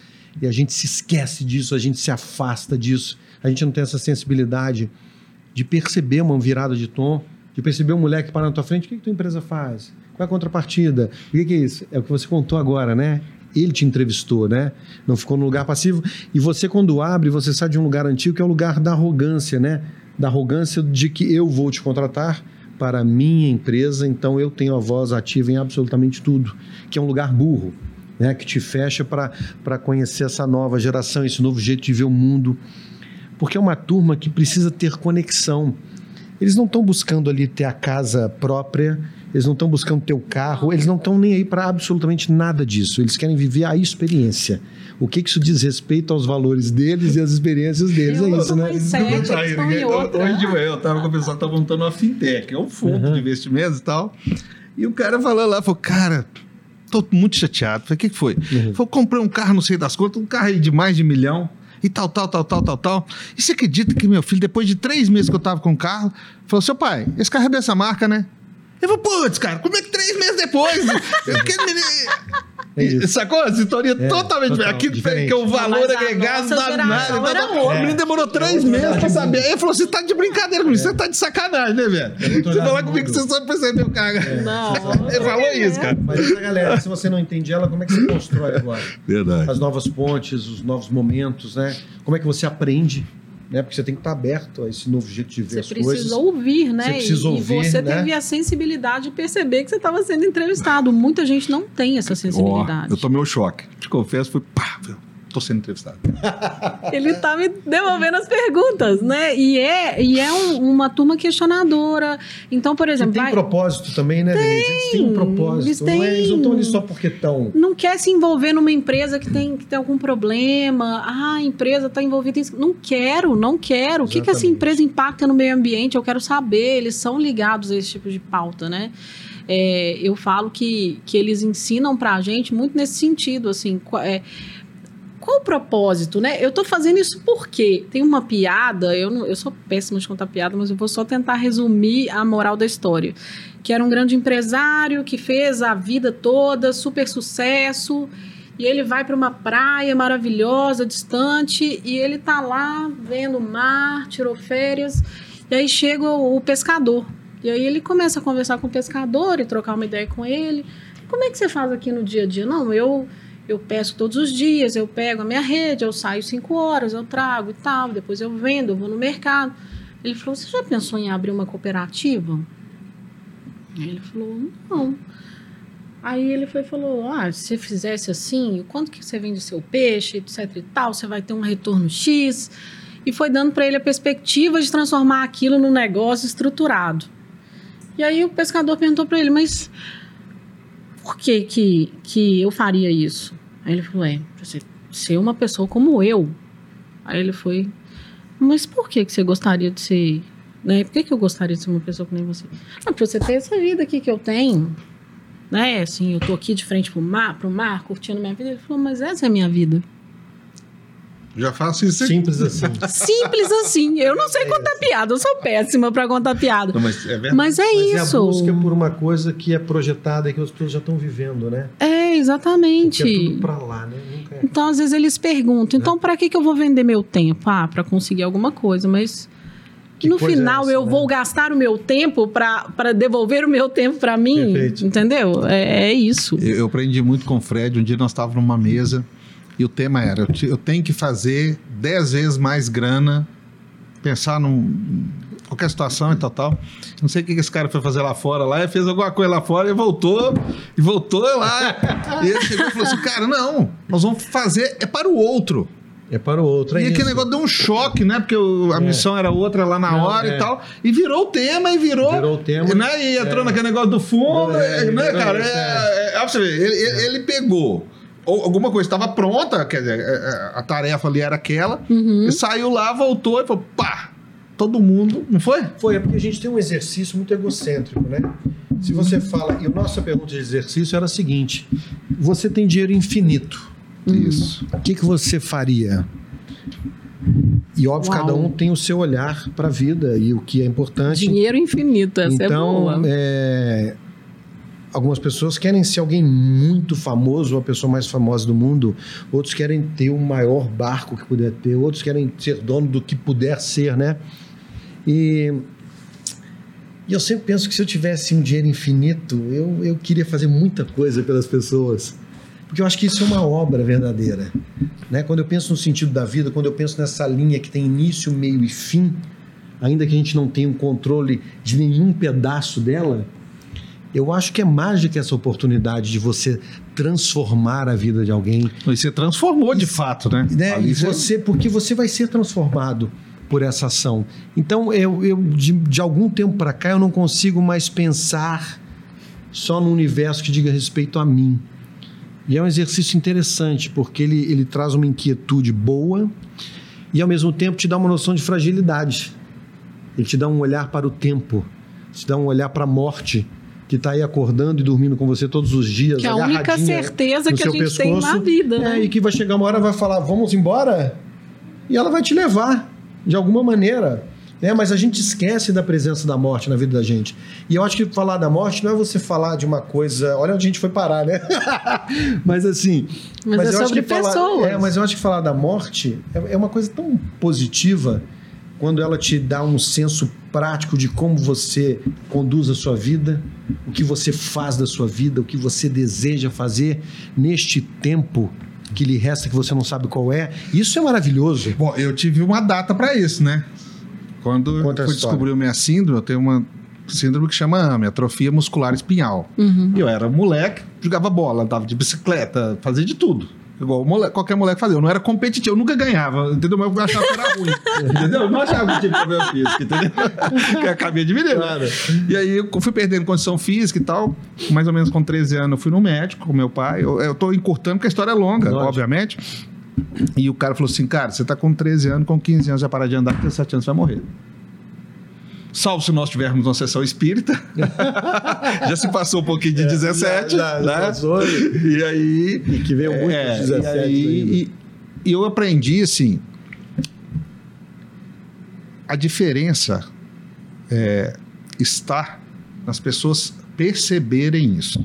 E a gente se esquece disso, a gente se afasta disso. A gente não tem essa sensibilidade de perceber uma virada de tom, de perceber um moleque que para na tua frente, o que, que tua empresa faz? Qual é a contrapartida? O que, que é isso? É o que você contou agora, né? Ele te entrevistou, né? Não ficou no lugar passivo. E você, quando abre, você sai de um lugar antigo, que é o lugar da arrogância, né? Da arrogância de que eu vou te contratar para a minha empresa, então eu tenho a voz ativa em absolutamente tudo, que é um lugar burro, né? Que te fecha para conhecer essa nova geração, esse novo jeito de ver o mundo. Porque é uma turma que precisa ter conexão. Eles não estão buscando ali ter a casa própria, eles não estão buscando ter o carro, eles não estão nem aí para absolutamente nada disso. Eles querem viver a experiência. O que, que isso diz respeito aos valores deles e às experiências deles? Eu é isso, né? em outra. Hoje de manhã eu tava com o pessoal que tá montando uma fintech, é um fundo Uhum. de investimentos e tal. E o cara falou lá, falou, cara, tô muito chateado. Falei, o que, que foi? Uhum. Falou, comprei um carro, não sei das contas, um carro aí de mais de milhão. E tal, tal, tal, tal, tal, tal. E você acredita que meu filho, depois de três meses que eu tava com o carro, falou: seu pai, esse carro é dessa marca, né? Eu falei, putz, cara, como é que três meses depois? [laughs] É. Sacou? Essa história É, totalmente total, Aquilo diferente. que é o valor Mas a agregado da nada. era tá- O menino demorou três outra meses pra saber. Ele falou: você tá de brincadeira comigo, você tá de sacanagem, né, velho? É Você falar verdade comigo que você só percebeu o carro. Não. [laughs] Ele falou isso, cara. Mas essa galera, se você não entende ela, como é que você constrói agora? Verdade. As novas pontes, os novos momentos, né? Como é que você aprende? Né? Porque você tem que estar aberto a esse novo jeito de ver Você as precisa coisas. ouvir, né? Você precisa E- ouvir, e você né? teve a sensibilidade de perceber que você estava sendo entrevistado. Muita gente não tem essa sensibilidade. eu tomei um choque. Te confesso, foi pá, tô sendo entrevistado. [laughs] Ele tá me devolvendo as perguntas, né? E é, e é um- uma turma questionadora. Então, por E exemplo, tem vai- propósito também, né, Denise? Eles têm um propósito. eles Não, é- eles não têm. estão ali só porque estão. não quer se envolver numa empresa que tem, que tem algum problema. Ah, a empresa está envolvida em isso. Não quero, não quero. O que, que essa empresa impacta no meio ambiente? Eu quero saber. Eles são ligados a esse tipo de pauta, né? É, eu falo que, que eles ensinam pra gente muito nesse sentido, assim, é, qual o propósito, né? Eu tô fazendo isso porque tem uma piada, eu, não, eu sou péssima de contar piada, mas eu vou só tentar resumir a moral da história. Que era um grande empresário que fez a vida toda, super sucesso, e ele vai para uma praia maravilhosa, distante, e ele tá lá vendo o mar, tirou férias, e aí chega o, o pescador. E aí ele começa a conversar com o pescador e trocar uma ideia com ele. Como é que você faz aqui no dia a dia? Não, eu eu pesco todos os dias, eu pego a minha rede, eu saio cinco horas, eu trago e tal, depois eu vendo, eu vou no mercado. Ele falou: Você já pensou em abrir uma cooperativa? Ele falou: Não. Aí ele foi falou: Ah, se você fizesse assim, quanto que você vende seu peixe, etc e tal, você vai ter um retorno X. E foi dando para ele a perspectiva de transformar aquilo num negócio estruturado. E aí o pescador perguntou para ele: Mas por que, que que eu faria isso? Aí ele falou: É, pra você ser uma pessoa como eu. Aí ele foi: Mas por que, que você gostaria de ser. Né? Por que, que eu gostaria de ser uma pessoa que nem você? Ah, pra você ter essa vida aqui que eu tenho né? Assim, eu tô aqui de frente pro mar, pro mar, curtindo minha vida. Ele falou, mas essa é a minha vida. Já faço isso. Simples assim. [laughs] Simples assim. Eu não sei contar piada, eu sou péssima pra contar piada. Não, mas é verdade. Mas é Mas é a isso. busca por uma coisa que é projetada e que as pessoas já estão vivendo, né? É, Exatamente. é tudo pra lá, né? Nunca é. Então, às vezes, eles perguntam, então, pra que, que eu vou vender meu tempo? Ah, pra conseguir alguma coisa, mas Que no é final essa, eu né? vou gastar o meu tempo pra pra devolver o meu tempo pra mim, Perfeito. entendeu? É, é isso. Eu, eu aprendi muito com o Fred. Um dia nós estávamos numa mesa e o tema era: eu, te- eu tenho que fazer 10 vezes mais grana, pensar num. Qualquer situação e tal, tal. Não sei o que que esse cara foi fazer lá fora, lá, ele fez alguma coisa lá fora e voltou, e voltou lá. e ele chegou e falou assim: cara, não, nós vamos fazer, é para o outro. É para o outro. é e aquele negócio deu um choque, né? Porque o- a É. missão era outra lá na Não, hora é. e tal. E virou o tema, e virou. Virou o tema. Né? E entrou É. naquele negócio do fundo, É, né, cara? isso, É, é, é, pra você ver, ele, ele- ele pegou. ou Alguma coisa estava pronta, quer dizer, a tarefa ali era aquela, Uhum. e saiu lá, voltou e falou, pá, todo mundo, não foi? Foi, é porque a gente tem um exercício muito egocêntrico, né? Se você fala, e a nossa pergunta de exercício era a seguinte: você tem dinheiro infinito, Isso. o que, que você faria? E óbvio, Uau. cada um tem o seu olhar para a vida e o que é importante. Dinheiro infinito, essa é então, boa. é, algumas pessoas querem ser alguém muito famoso, a pessoa mais famosa do mundo. Outros querem ter o maior barco que puder ter. Outros querem ser dono do que puder ser, né? E, e eu sempre penso que se eu tivesse um dinheiro infinito, eu, eu queria fazer muita coisa pelas pessoas. Porque eu acho que isso é uma obra verdadeira. Né? Quando eu penso no sentido da vida, quando eu penso nessa linha que tem início, meio e fim, ainda que a gente não tenha um controle de nenhum pedaço dela, eu acho que é mágica essa oportunidade de você transformar a vida de alguém. E você transformou de fato, né? Né? E você, porque você vai ser transformado por essa ação. Então, eu, eu de, de algum tempo para cá, eu não consigo mais pensar só no universo que diga respeito a mim. E é um exercício interessante, porque ele, ele traz uma inquietude boa e, ao mesmo tempo, te dá uma noção de fragilidade. Ele te dá um olhar para o tempo, te dá um olhar para a morte, que está aí acordando e dormindo com você todos os dias. Que é a única certeza que a gente tem na pescoço. vida, É, né? e que vai chegar uma hora vai falar, vamos embora? E ela vai te levar, de alguma maneira. Né? Mas a gente esquece da presença da morte na vida da gente. E eu acho que falar da morte não é você falar de uma coisa. Olha onde a gente foi parar, né? [laughs] mas assim. Mas é eu acho sobre que falar- pessoas. é, mas eu acho que falar da morte é, é uma coisa tão positiva quando ela te dá um senso prático de como você conduz a sua vida, o que você faz da sua vida, o que você deseja fazer neste tempo que lhe resta que você não sabe qual é. Isso é maravilhoso. Bom, eu tive uma data para isso, né? Quando Conta fui descobrir minha síndrome, eu tenho uma síndrome que chama AME, atrofia muscular espinhal. Uhum. Eu era moleque, jogava bola, andava de bicicleta, fazia de tudo. Igual o moleque- qualquer moleque fazia. Eu não era competitivo, eu nunca ganhava, entendeu? Mas eu achava que era ruim, entendeu? Eu não achava que tinha problema físico, entendeu? Que eu acabei de me? Claro. E aí eu fui perdendo condição física e tal. Mais ou menos com 13 anos eu fui no médico com meu pai. Eu, eu tô encurtando porque a história é longa, Lógico. obviamente. E o cara falou assim, cara, você tá com 13 anos, com 15 anos já parar de andar, com 17 anos você vai morrer. Salvo se nós tivermos uma sessão espírita. [laughs] já se passou um pouquinho de 17, É, Já- já- já né? passou. E aí... E que veio muito É, dos 17 e, aí, e- e eu aprendi, assim, a diferença é, está nas pessoas perceberem isso.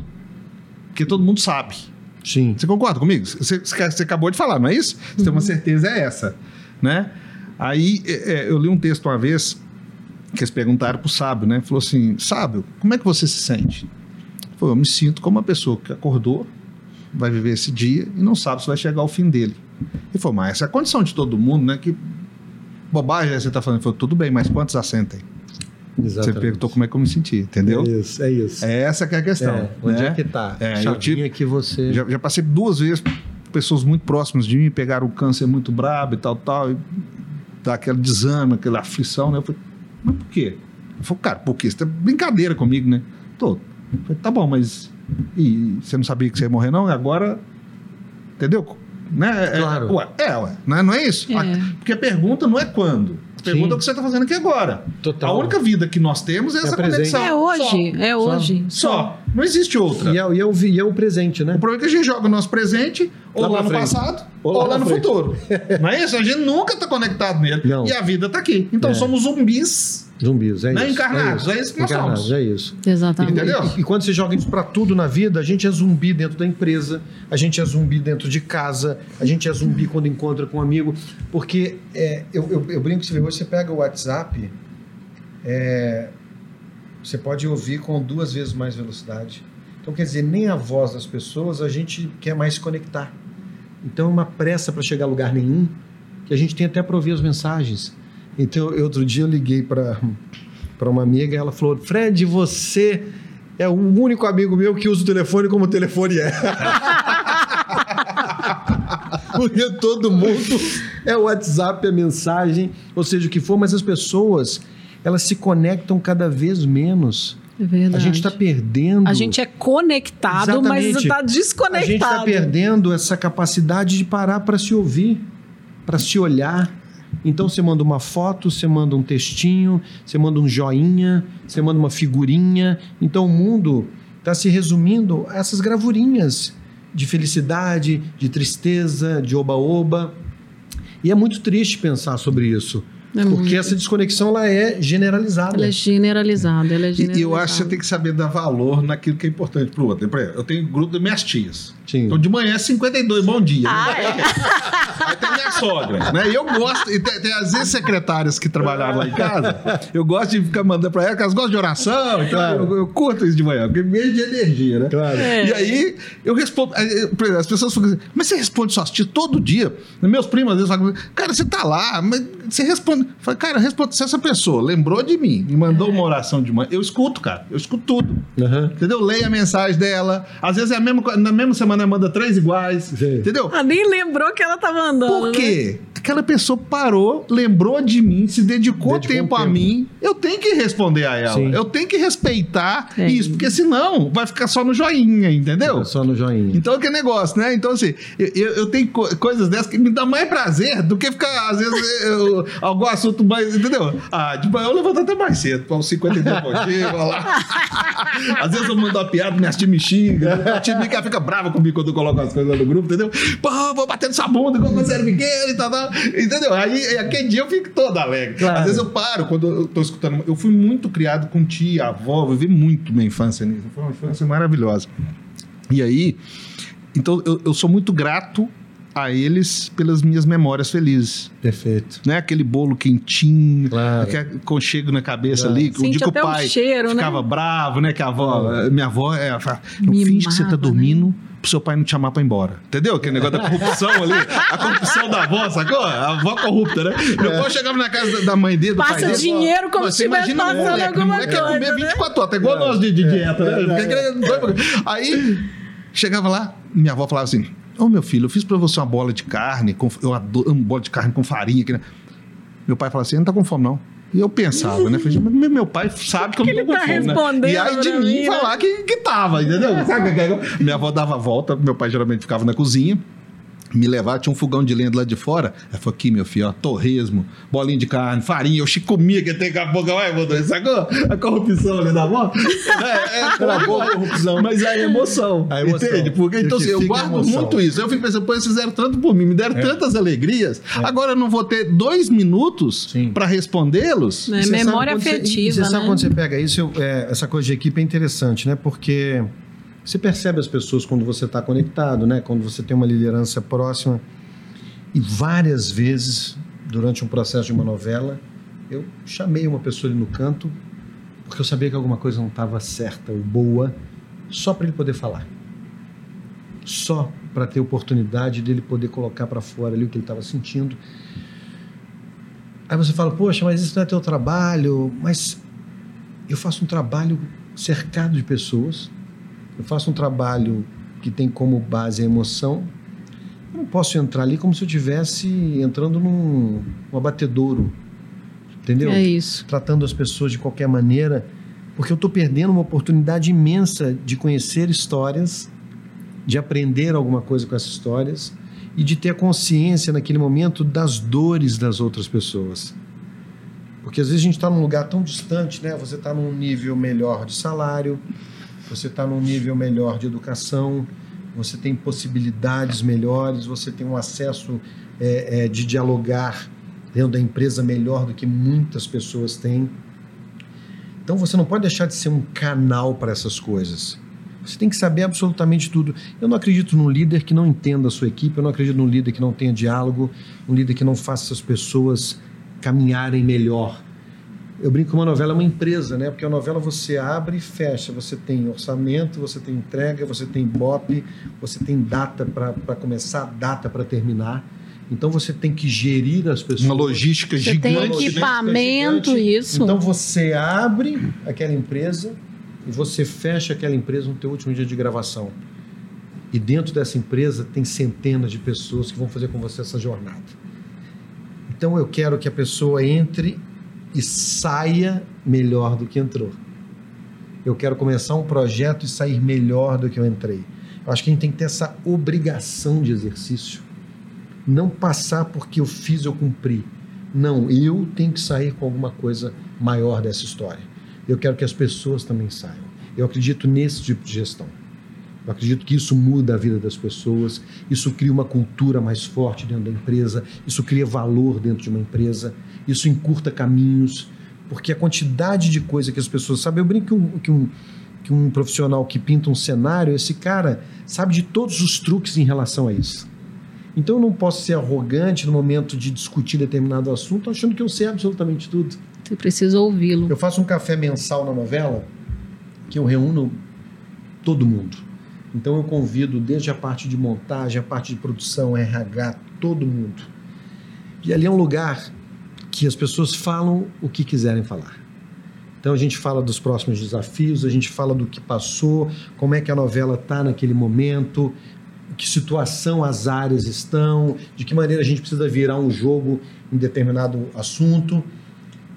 Porque todo mundo sabe. Sim. Você concorda comigo? Você, você- acabou de falar, não é isso? Você tem uma certeza, é essa. Né? Aí é, é, eu li um texto uma vez que eles perguntaram para o sábio, né? Falou assim: sábio, como é que você se sente? Ele Falou, eu me sinto como uma pessoa que acordou, vai viver esse dia e não sabe se vai chegar ao fim dele. Ele falou, mas essa é a condição de todo mundo, né? Que bobagem é você tá falando. Ele falou, tudo bem, mas quantos assentem? Você Exatamente. perguntou como é que eu me senti, entendeu? É isso, é isso. É essa que é a questão. É, onde né? é que tá? É, eu tive- que você... Já, já passei duas vezes pessoas muito próximas de mim pegaram um câncer muito brabo e tal, tal, e dá aquele desânimo, aquela aflição, né? Eu falei, mas por quê? Eu falei, cara, por quê? Você tá brincadeira comigo, né? Tô. Eu falei, tá bom, mas. E você não sabia que você ia morrer, não? E agora. Entendeu? Né? É- Claro. Ué, é, ué. Não é, não é isso? É. A- porque a pergunta não é quando. A pergunta Sim. é o que você está fazendo aqui agora. Total. A única vida que nós temos é essa presente. conexão. É hoje, Só. é hoje. Só. Não existe outra. E é, e, é o, vi- e é o presente, né? O problema é que a gente joga o nosso presente ou Lá lá, no frente. passado Ou ou, lá lá, no frente. futuro. [laughs] Não é isso? A gente nunca está conectado nele. Não. E a vida está aqui. Então É. somos zumbis. Zumbis, é Não é isso. encarnados, é isso que nós Encarnados, somos. é isso. Exatamente. Entendeu? E, e quando você joga isso pra tudo na vida, a gente é zumbi dentro da empresa, a gente é zumbi dentro de casa, a gente é zumbi quando encontra com um amigo. Porque é, eu, eu, eu brinco que você você pega o WhatsApp, é, você pode ouvir com duas vezes mais velocidade. Então, quer dizer, nem a voz das pessoas a gente quer mais conectar. Então, é uma pressa para chegar a lugar nenhum, que a gente tem até para ouvir as mensagens. Então, outro dia eu liguei para uma amiga e ela falou: Fred, você é o único amigo meu que usa o telefone como o telefone é. [laughs] Porque todo mundo é o WhatsApp, é mensagem, ou seja, o que for, mas as pessoas elas se conectam cada vez menos. É verdade. A gente está perdendo. A gente é conectado, mas Exatamente. está A gente desconectado. está perdendo essa capacidade de parar para se ouvir, para se olhar. Então você manda uma foto, você manda um textinho, você manda um joinha, você manda uma figurinha. Então o mundo está se resumindo a essas gravurinhas de felicidade, de tristeza, de oba-oba. E é muito triste pensar sobre isso, É porque muito. essa desconexão ela é generalizada. Ela é generalizada, ela é E, generalizada. e eu acho que você tem que saber dar valor naquilo que é importante pro outro. Por exemplo, eu tenho grupo das minhas tias. Sim. Então de manhã é 52, bom dia. Ah, é? [laughs] Aí tem minha sogra, né? E eu gosto, e tem, tem as ex-secretárias que trabalhavam lá em casa, eu gosto de ficar mandando pra elas, elas gostam de oração, então Claro. eu, eu curto isso de manhã, porque meio de energia, né? Claro. É. E aí, eu respondo. As pessoas falam assim, mas você responde suas tias todo dia? Meus primos às vezes falam, cara, você tá lá, mas você responde. Eu falo, cara, responde. Se essa pessoa lembrou de mim e mandou uma oração de manhã, eu escuto, cara. Eu escuto tudo. Aham. Entendeu? Leio a mensagem dela. Às vezes é a mesma, na mesma semana ela manda três iguais. Sim. Entendeu? Ah, nem lembrou que ela tá mandando. Por quê? Aquela pessoa parou, lembrou de mim, se dedicou, Dedicou tempo um a tempo. mim. Eu tenho que responder a ela. Sim. Eu tenho que respeitar É. isso, porque senão vai ficar só no joinha, entendeu? Só no joinha. Então, que negócio, né? Então, assim, eu, eu, eu tenho co- coisas dessas que me dá mais prazer do que ficar, às vezes, eu- algum assunto mais, entendeu? Ah, tipo, eu levanto até mais cedo, para uns 52 pontinhos, vai lá. [laughs] Às vezes eu mando uma piada, minhas tia me xinga, a tia fica brava comigo quando eu coloco as coisas no grupo, entendeu? Pô, vou bater nessa bunda igual você era pequeno e tal, tal. Entendeu? Aí, aquele dia eu fico todo alegre. Claro. Às vezes eu paro quando eu tô escutando. Eu fui muito criado com tia, avó, vivi muito minha infância nisso. Foi uma infância maravilhosa. E aí, então eu, eu sou muito grato a eles pelas minhas memórias felizes. Perfeito. Né? Aquele bolo quentinho, Claro. aquele conchego na cabeça Claro. ali. O dia que o pai cheiro, né? ficava bravo, né? Que a avó, minha avó, é, ela fala, não finge que você tá Mimava, dormindo pro seu pai não te chamar pra ir embora. Entendeu? Aquele negócio da [laughs] corrupção ali. A corrupção da avó, sacou? A avó corrupta, né? Meu pai chegava na casa da mãe dele, do pai Passa dele. dinheiro como se estivesse um passando moleque, alguma moleque quer coisa, comer né? 24 horas, tá igual nós de, de dieta, né? Pra- Aí, chegava lá, minha avó falava assim, ô meu filho, eu fiz pra você uma bola de carne, com, eu adoro amo bola de carne com farinha. aqui, né? Meu pai falava assim, não tá com fome não. E eu pensava, né? Falei, mas meu pai sabe que eu não tô tá fome, né? respondendo E aí de mim mim, né? falar que, que tava, entendeu? [laughs] Sabe é? Minha avó dava a volta, meu pai geralmente ficava na cozinha, me levava, tinha um fogão de lenha lado de fora. Ela falou: aqui, meu filho, ó, torresmo, bolinha de carne, farinha, eu comia que tem com fogão, é, mano, sacou? A corrupção ali da avó. [laughs] É, é Era boa a corrupção. Mas a emoção. A emoção. Entende? Porque então, assim, eu a guardo muito isso. Eu fico pensando, pô, eles fizeram tanto por mim, me deram tantas alegrias. Agora eu não vou ter dois minutos pra respondê-los. É, E você memória sabe quando você- afetiva, e você sabe né? quando você pega isso, eu- é, essa coisa de equipe é interessante, né? Porque você percebe as pessoas quando você está conectado, né? Quando você tem uma liderança próxima. E várias vezes, durante um processo de uma novela, eu chamei uma pessoa ali no canto, porque eu sabia que alguma coisa não estava certa ou boa, só para ele poder falar. Só para ter oportunidade dele poder colocar para fora ali o que ele estava sentindo. Aí você fala, poxa, mas isso não é teu trabalho. Mas eu faço um trabalho cercado de pessoas. Eu faço um trabalho que tem como base a emoção. Eu não posso entrar ali como se eu estivesse entrando num um abatedouro. Entendeu? É isso. Tratando as pessoas de qualquer maneira. Porque eu estou perdendo uma oportunidade imensa de conhecer histórias, de aprender alguma coisa com essas histórias e de ter consciência naquele momento das dores das outras pessoas. Porque às vezes a gente está num lugar tão distante, né? Você está num nível melhor de salário, você está num nível melhor de educação, você tem possibilidades melhores, você tem um acesso é, é, de dialogar dentro da empresa melhor do que muitas pessoas têm. Então você não pode deixar de ser um canal para essas coisas. Você tem que saber absolutamente tudo. Eu não acredito num líder que não entenda a sua equipe, eu não acredito num líder que não tenha diálogo, um líder que não faça as pessoas caminharem melhor. Eu brinco que uma novela é uma empresa, né? Porque a novela você abre e fecha. Você tem orçamento, você tem entrega, você tem BOP, você tem data para começar, data para terminar. Então você tem que gerir as pessoas. Uma logística Você gigante. tem né? equipamento, gigante. isso. Então você abre aquela empresa e você fecha aquela empresa no teu último dia de gravação. E dentro dessa empresa tem centenas de pessoas que vão fazer com você essa jornada. Então eu quero que a pessoa entre e saia melhor do que entrou. Eu quero começar um projeto e sair melhor do que eu entrei. Eu acho que a gente tem que ter essa obrigação de exercício. Não passar porque eu fiz, eu cumpri. Não, eu tenho que sair com alguma coisa maior dessa história. Eu quero que as pessoas também saiam. Eu acredito nesse tipo de gestão. Eu acredito que isso muda a vida das pessoas, isso cria uma cultura mais forte dentro da empresa, isso cria valor dentro de uma empresa, isso encurta caminhos, porque a quantidade de coisa que as pessoas sabem. Eu brinco que um, que um, que um profissional que pinta um cenário, esse cara sabe de todos os truques em relação a isso. Então eu não posso ser arrogante no momento de discutir determinado assunto achando que eu sei absolutamente tudo. Você precisa ouvi-lo. Eu faço um café mensal na novela que eu reúno todo mundo. Então eu convido desde a parte de montagem, a parte de produção, RH, todo mundo. E ali é um lugar que as pessoas falam o que quiserem falar. Então a gente fala dos próximos desafios, a gente fala do que passou, como é que a novela está naquele momento, que situação as áreas estão, de que maneira a gente precisa virar um jogo em determinado assunto.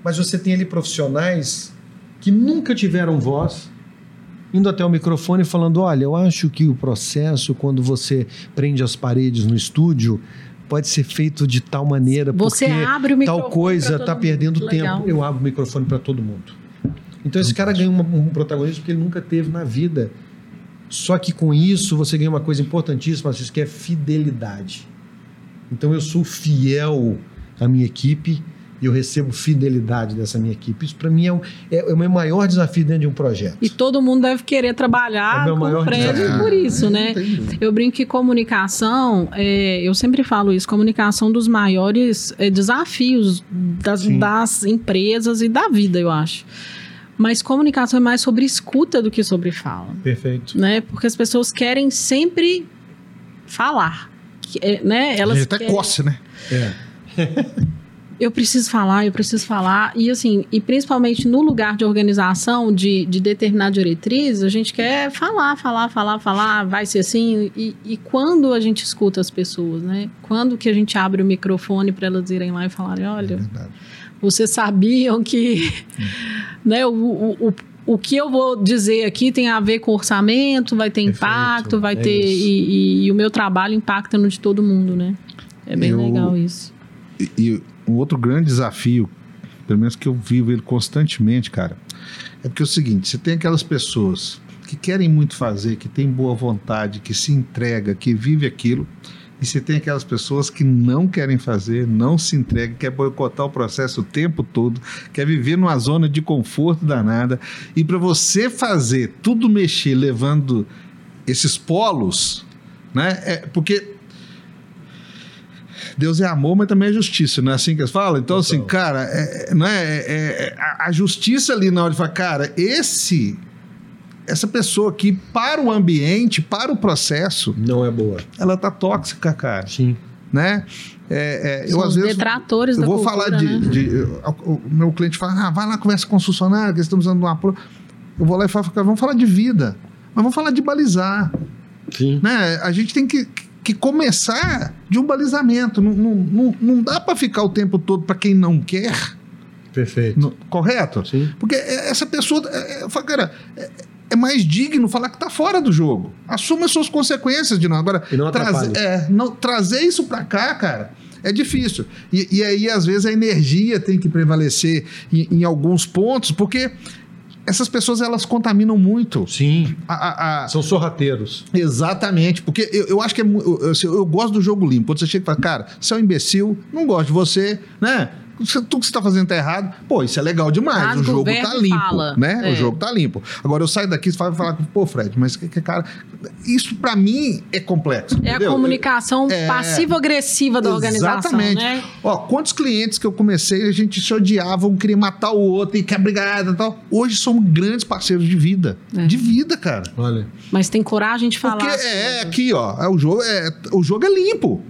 Mas você tem ali profissionais que nunca tiveram voz, indo até o microfone e falando: Olha, eu acho que o processo, quando você prende as paredes no estúdio, pode ser feito de tal maneira, Você porque abre o microfone tal coisa está mundo. perdendo Legal. tempo. Eu abro o microfone para todo mundo. Então esse cara ganha uma- um protagonismo que ele nunca teve na vida. Só que com isso você ganha uma coisa importantíssima, que é fidelidade. Então eu sou fiel à minha equipe e eu recebo fidelidade dessa minha equipe. Isso para mim é o, é o meu maior desafio dentro de um projeto. E todo mundo deve querer É trabalhar meu com o prédio desafio. por isso, né? Tem dúvida. Eu brinco que comunicação, é, eu sempre falo isso, comunicação é um dos maiores é, desafios das, das empresas e da vida, eu acho. Mas comunicação é mais sobre escuta do que sobre fala, Perfeito. né? Porque as pessoas querem sempre falar, que, é, né? A Elas gente até querem- coce, né? É. [laughs] eu preciso falar, eu preciso falar. E assim, e principalmente no lugar de organização, de, de determinar diretrizes, a gente quer falar, falar, falar, falar, vai ser assim. E, e quando a gente escuta as pessoas, né? Quando que a gente abre o microfone para elas irem lá e falarem, É olha, verdade. vocês sabiam que né, o, o, o, o que eu vou dizer aqui tem a ver com orçamento, vai ter Perfeito, impacto, vai é ter. E, e- e o meu trabalho impacta no de todo mundo, né? É bem Eu- legal isso. E, um outro grande desafio, pelo menos que eu vivo ele constantemente, cara, é porque é o seguinte: você tem aquelas pessoas que querem muito fazer, que têm boa vontade, que se entrega, que vive aquilo, e você tem aquelas pessoas que não querem fazer, não se entregam, quer boicotar o processo o tempo todo, quer viver numa zona de conforto danada, e para você fazer tudo mexer, levando esses polos, né? É, porque Deus é amor, mas também é justiça, não é assim que eles falam? Então, assim, cara, é, é- não é, é- é- a, a justiça ali na hora de falar, cara, esse. Essa pessoa aqui, para o ambiente, para o processo, Não é boa. ela tá tóxica, cara. Sim. né? É, é, eu São às vezes detratores eu da vou cultura, falar de, né? de- o o meu cliente fala, ah, vai lá conversa com o funcionário, que eles estão usando uma pro... Eu vou lá e falo, cara, vamos falar de vida, mas vamos falar de balizar, Sim. né? A gente tem que, que começar de um balizamento. Não, não, não, não dá para ficar o tempo todo para quem não quer, Perfeito. no- correto? Sim. Porque essa pessoa, é, é, cara, é, é mais digno falar que tá fora do jogo. Assuma as suas consequências de não. Agora, E não trazer, é, não, trazer isso para cá, cara, é difícil. E, e aí, às vezes, a energia tem que prevalecer em, em alguns pontos, porque essas pessoas elas contaminam muito. Sim. A- a- a- São sorrateiros. Exatamente, porque eu, eu acho que é, eu, eu- eu gosto do jogo limpo. Quando você chega e fala, cara, você é um imbecil, não gosto de você, né? Você- Tudo que você tá fazendo tá errado. Pô, isso é legal demais. Rasga o o jogo verbo tá limpo. fala. Né? É. O jogo tá limpo. Agora eu saio daqui e falo, falar, pô, Fred, mas que, que cara. Isso pra mim é complexo. É a entendeu? comunicação É. passivo-agressiva da organização, Exatamente. né? Ó, quantos clientes que eu comecei, a gente se odiava, um queria matar o outro e quer brigar e tal. Hoje somos grandes parceiros de vida. É. De vida, cara. Olha. Mas tem coragem de falar. Porque as é coisas. aqui, ó. é, o, jogo é, o jogo é limpo.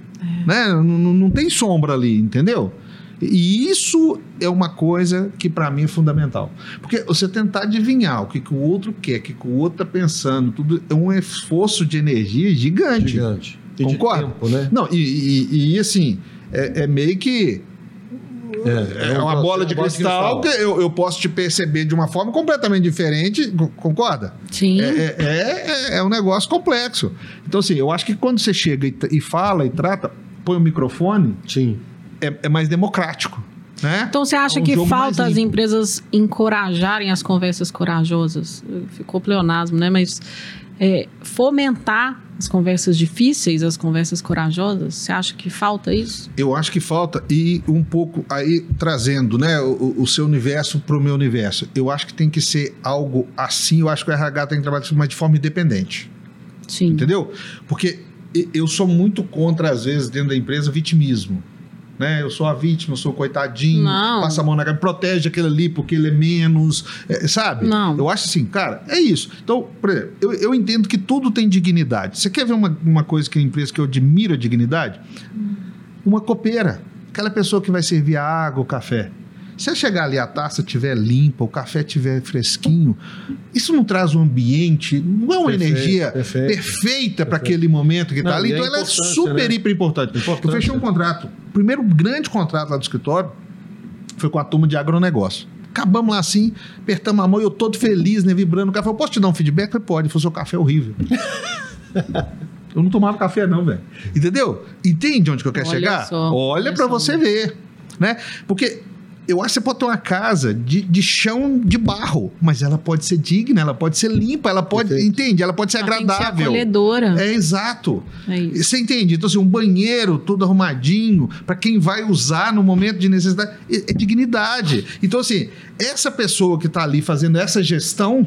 Né? Não, não- não tem sombra ali, entendeu? E isso é uma coisa que pra mim é fundamental. Porque você tentar adivinhar o que, que o outro quer, o que, que o outro tá pensando, tudo é um esforço de energia gigante. Gigante. E Concorda? de tempo, né? Não, e, e- e, assim, é, é meio que. É, É, um uma processo- bola de uma cristal que eu, eu posso te perceber de uma forma completamente diferente, co- concorda? Sim. É, é, é- é um negócio complexo. Então, assim, eu acho que quando você chega e, e fala e trata, põe o microfone, Sim. É, é mais democrático. Né? Então você acha É um que falta as empresas encorajarem as conversas corajosas? Ficou pleonasmo, né? Mas é, fomentar as conversas difíceis, as conversas corajosas. Você acha que falta isso? Eu acho que falta, e um pouco aí trazendo né, o, o seu universo para o meu universo. Eu acho que tem que ser algo assim. Eu acho que o RH tem que trabalhar isso, mas de forma independente. Sim. Entendeu? Porque eu sou muito contra, às vezes, dentro da empresa, vitimismo. Né? Eu sou a vítima, eu sou o coitadinho, Não. passa a mão na cara, protege aquele ali porque ele é menos, é, sabe? Não. Eu acho assim, cara, é isso. Então, por exemplo, eu, eu entendo que tudo tem dignidade. Você quer ver uma, uma coisa que a empresa que eu admiro a dignidade? Uma copeira, aquela pessoa que vai servir a água, o café. Se você chegar ali a taça estiver limpa, o café estiver fresquinho, isso não traz um ambiente, não é uma Perfeito, energia perfeito. perfeita para aquele momento que está ali. a Então ela é super, né? hiper importante. Eu Importância. fechei um contrato. O primeiro grande contrato lá do escritório foi com a turma de agronegócio. Acabamos lá assim, apertamos a mão e eu todo feliz, né? Vibrando o café. Eu posso te dar um feedback? Eu falei, pode. Falou, seu café é horrível. [laughs] eu não tomava café, não, velho. Entendeu? Entende onde que eu quero Olha chegar? só, Olha olha para você ver. Né? Porque eu acho que você pode ter uma casa de, de chão de barro, mas ela pode ser digna, ela pode ser limpa, ela pode. Perfeito. Entende? Ela pode ser Ela tem que ser agradável. acolhedora. É exato. É isso. Você entende? Então, assim, um banheiro todo arrumadinho, para quem vai usar no momento de necessidade, é, é dignidade. Então, assim, essa pessoa que está ali fazendo essa gestão,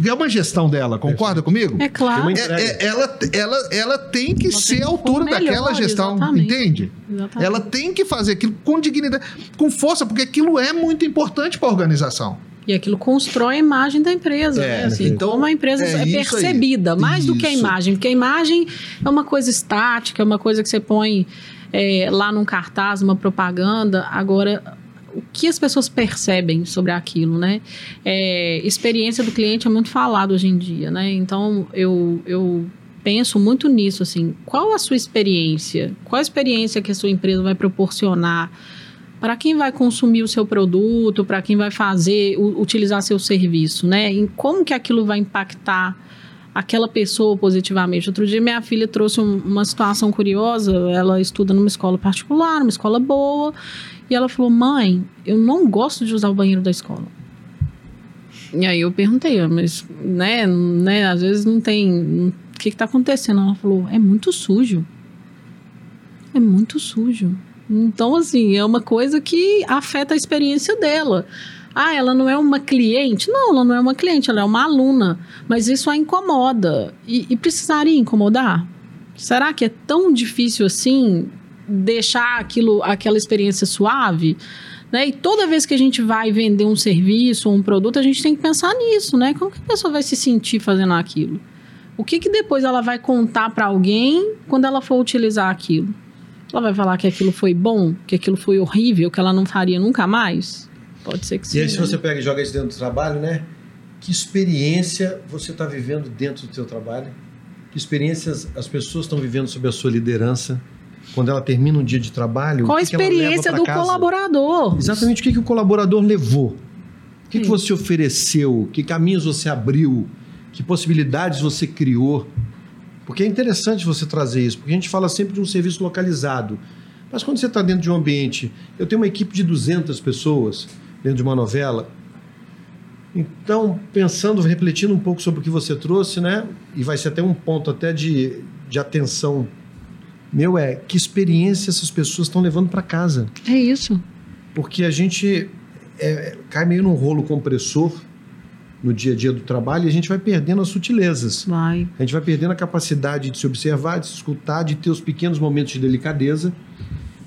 porque é uma gestão dela, concorda comigo? É claro. É- é- ela, ela, ela tem que Ela ser a altura melhor, daquela gestão, exatamente. entende? Exatamente. Ela tem que fazer aquilo com dignidade, com força, porque aquilo é muito importante para a organização. E aquilo constrói a imagem da empresa, É, né? Assim, então, como a empresa é é, isso aí. percebida, mais do que a Isso. imagem. Porque a imagem é uma coisa estática, é uma coisa que você põe é, lá num cartaz, uma propaganda. Agora, o que as pessoas percebem sobre aquilo, né? É, experiência do cliente é muito falado hoje em dia, né? Então, eu, eu penso muito nisso, assim. Qual a sua experiência? Qual a experiência que a sua empresa vai proporcionar para quem vai consumir o seu produto, para quem vai fazer, utilizar seu serviço, né? Em como que aquilo vai impactar aquela pessoa positivamente. Outro dia minha filha trouxe um- uma situação curiosa, ela estuda numa escola particular, numa escola boa, e ela falou: "Mãe, eu não gosto de usar o banheiro da escola". E aí eu perguntei, "Ah, mas né, né, às vezes não tem, o que que tá acontecendo? Ela falou: "É muito sujo". É muito sujo. Então, assim, é uma coisa que afeta a experiência dela. Ah, ela não é uma cliente? Não, ela não é uma cliente, ela é uma aluna. Mas isso a incomoda. E, e precisaria incomodar? Será que é tão difícil assim deixar aquilo, aquela experiência suave? Né? E toda vez que a gente vai vender um serviço ou um produto, a gente tem que pensar nisso, né? Como que a pessoa vai se sentir fazendo aquilo? O que, que depois ela vai contar para alguém quando ela for utilizar aquilo? Ela vai falar que aquilo foi bom, que aquilo foi horrível, que ela não faria nunca mais? Pode ser que sim. E aí, se né? você pega e joga isso dentro do trabalho, né? Que experiência você está vivendo dentro do seu trabalho? Que experiências as pessoas estão vivendo sob a sua liderança? Quando ela termina um dia de trabalho, Qual a experiência do casa? colaborador? Exatamente o que, que o colaborador levou. O que, que Sim. você ofereceu? Que caminhos você abriu? Que possibilidades você criou? Porque é interessante você trazer isso, porque a gente fala sempre de um serviço localizado. Mas quando você está dentro de um ambiente, eu tenho uma equipe de 200 pessoas dentro de uma novela. Então, pensando, refletindo um pouco sobre o que você trouxe, né? E vai ser até um ponto até de, de atenção meu é que experiência essas pessoas estão levando para casa É isso. porque a gente é, cai meio num rolo compressor no dia a dia do trabalho e a gente vai perdendo as sutilezas. Vai. A gente vai perdendo a capacidade de se observar, de se escutar, de ter os pequenos momentos de delicadeza.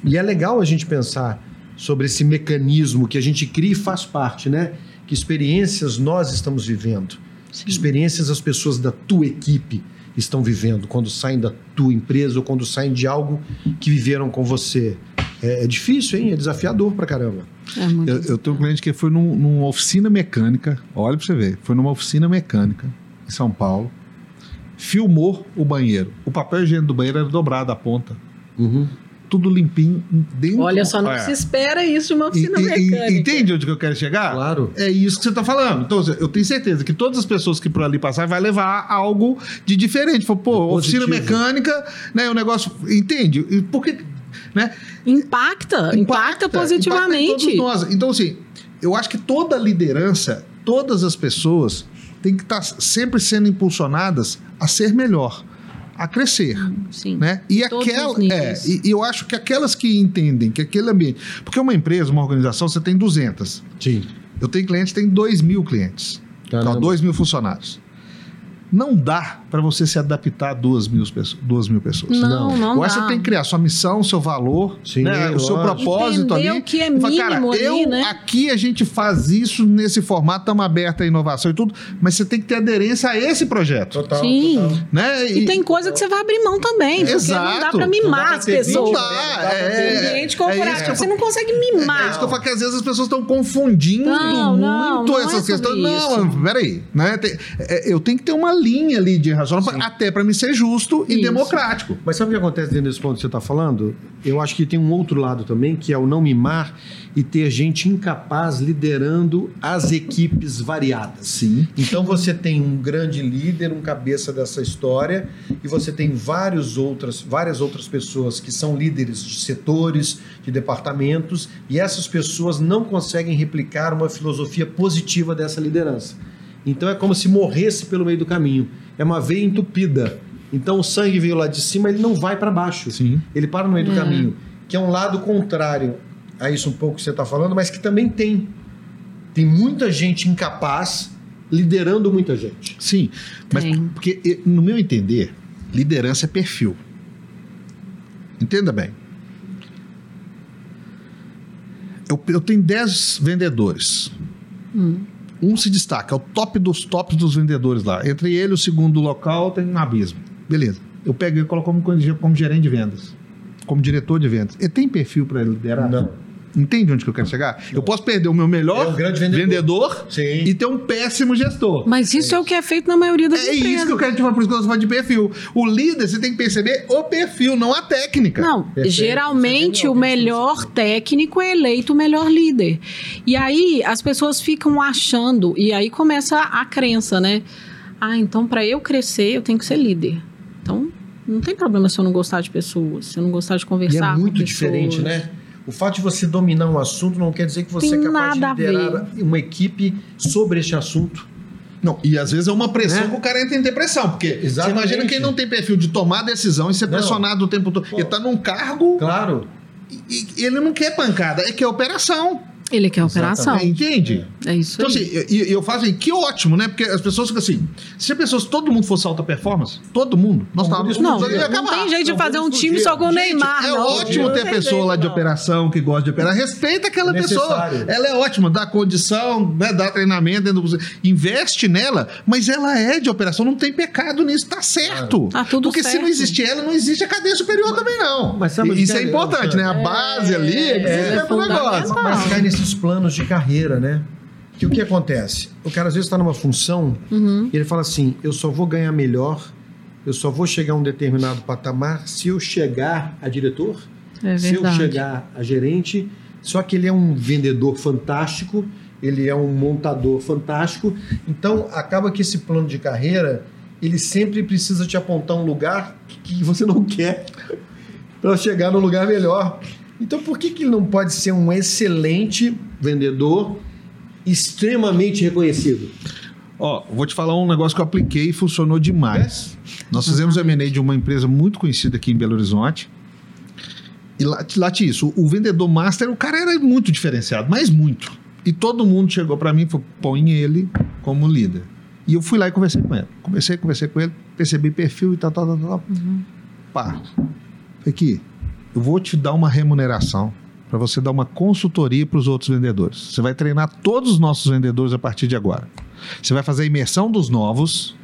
E é legal a gente pensar sobre esse mecanismo que a gente cria e faz parte, né? Que experiências nós estamos vivendo, Sim. que experiências as pessoas da tua equipe estão vivendo quando saem da tua empresa ou quando saem de algo que viveram com você. É, é difícil, hein? É desafiador pra caramba. É muito. Eu, eu tenho um cliente que foi num- numa oficina mecânica, olha pra você ver, foi numa oficina mecânica em São Paulo, filmou o banheiro. O papel higiênico do banheiro era dobrado a ponta. Uhum. Tudo limpinho dentro. Olha só, não É. se espera isso de uma oficina E- e- mecânica. Entende onde que eu quero chegar? Claro. É isso que você está falando. Então, eu tenho certeza que todas as pessoas que por ali passarem vai levar algo de diferente. Fala, pô, oficina mecânica, né? O negócio. Entende? E Por que. Né? Impacta, impacta, positivamente. impacta em todos nós. Então, assim, eu acho que toda liderança, todas as pessoas têm que estar sempre sendo impulsionadas a ser melhor, a crescer. Sim. Né? E, aquela, é, e, e eu acho que aquelas que entendem que aquele ambiente. Porque uma empresa, uma organização, você tem 200. Sim. Eu tenho clientes que têm 2 mil clientes. Caramba. Então, 2 mil funcionários. Não dá para você se adaptar a 2 mil, pessoas- duas mil pessoas. Não, não eu acho que dá. você tem que criar sua missão, seu valor, Sim, né, o seu propósito Entender ali. o que é E falar, cara, mínimo ali, eu, né? aqui a gente faz isso nesse formato, estamos abertos à inovação e tudo, mas você tem que ter aderência a esse projeto. Total. Sim. total. Né? E tem coisa que você vai abrir mão também. Porque não dá Exato. pra Não dá mimar pra as pessoas. Não Não dá. É, é, ambiente é isso corporativo, eu você não consegue mimar. É isso que eu falo que às vezes as pessoas estão confundindo Não, não, muito não é essas questões. Não, isso. peraí. Né? Tem- é, eu tenho que ter uma linha ali de até para me ser justo e Isso. democrático. Mas sabe o que acontece dentro desse ponto que você está falando? Eu acho que tem um outro lado também, que é o não mimar e ter gente incapaz liderando as equipes variadas. Sim. Então você tem um grande líder, um cabeça dessa história, e você tem vários outras, várias outras pessoas que são líderes de setores, de departamentos, e essas pessoas não conseguem replicar uma filosofia positiva dessa liderança. Então é como se morresse pelo meio do caminho. É uma veia entupida. Então o sangue veio lá de cima, ele não vai para baixo. Sim. Ele para no meio do É. caminho, que é um lado contrário a isso um pouco que você está falando, mas que também tem. Tem muita gente incapaz liderando muita gente. Sim. Mas Tem. porque, no meu entender, liderança é perfil. Entenda bem. Eu, eu tenho 10 vendedores. Hum. Um se destaca, é o top dos tops dos vendedores lá. Entre ele e o segundo local tem um abismo. Beleza. Eu pego e coloco como, como gerente de vendas. Como diretor de vendas. Ele tem perfil para liderar? Não. Entende onde que eu quero chegar? Eu posso perder o meu melhor É um grande vendedor. vendedor Sim. e ter um péssimo gestor. Mas isso é, o que é feito na maioria das É empresas. isso que eu quero te falar, por isso que eu falando de perfil. O líder, você tem que perceber o perfil, não a técnica. Não, Perfeito. geralmente é o genial, melhor técnico é eleito o melhor líder. E aí as pessoas ficam achando, e aí começa a crença, né? Ah, então para eu crescer eu tenho que ser líder. Então não tem problema se eu não gostar de pessoas, se eu não gostar de E conversar é com muito pessoas. diferente, né? O fato de você dominar um assunto não quer dizer que você Tem é capaz de liderar uma equipe sobre este assunto. Não, e às vezes é uma pressão Né? que o cara entra em depressão. Porque você Exatamente. imagina quem não tem perfil de tomar decisão e ser Não. pressionado o tempo todo. Pô. Ele tá num cargo Claro. e, e ele não quer pancada, é que é operação. Ele quer operação. É, entende? É isso Então, aí. assim, e eu, faço assim, que ótimo, né? Porque as pessoas ficam assim, se as pessoas, todo mundo fosse alta performance, todo mundo, nós Não, távamos... não, ia não acabar. tem jeito de Não, fazer um time só com o Neymar, É não. ótimo Não ter tem pessoa lá de não. operação que gosta de operar. Respeita aquela É pessoa. Ela é ótima, dá condição, né, dá treinamento, dentro do... investe nela, mas ela é de operação, não tem pecado nisso, tá certo. Tá tudo Porque se certo. não existir ela, não existe a cadeia superior também, não. Mas sabe o que Isso é é, importante, né? A Alexandre? base ali é que é você o negócio. fundamental. Mas cai nesses planos de carreira, né? Que o que acontece? O cara às vezes está numa função Uhum. e ele fala assim: eu só vou ganhar melhor, eu só vou chegar a um determinado patamar se eu chegar a diretor, É se eu chegar a gerente. Só que ele é um vendedor fantástico, ele é um montador fantástico. Então acaba que esse plano de carreira ele sempre precisa te apontar um lugar que você não quer [laughs] para chegar no lugar melhor. Então por que, que ele não pode ser um excelente vendedor, extremamente reconhecido? Ó, vou te falar um negócio que eu apliquei e funcionou demais. Nós fizemos o M&A de uma empresa muito conhecida aqui em Belo Horizonte. E lá, lá tinha isso. O vendedor master, o cara era muito diferenciado, mas muito. E todo mundo chegou para mim e falou: põe ele como líder. E eu fui lá e conversei com ele. Conversei, conversei com ele, percebi perfil e tal, tal, tal, tal. Pá. Falei aqui, eu vou te dar uma remuneração para você dar uma consultoria para os outros vendedores. Você vai treinar todos os nossos vendedores a partir de agora. Você vai fazer a imersão dos novos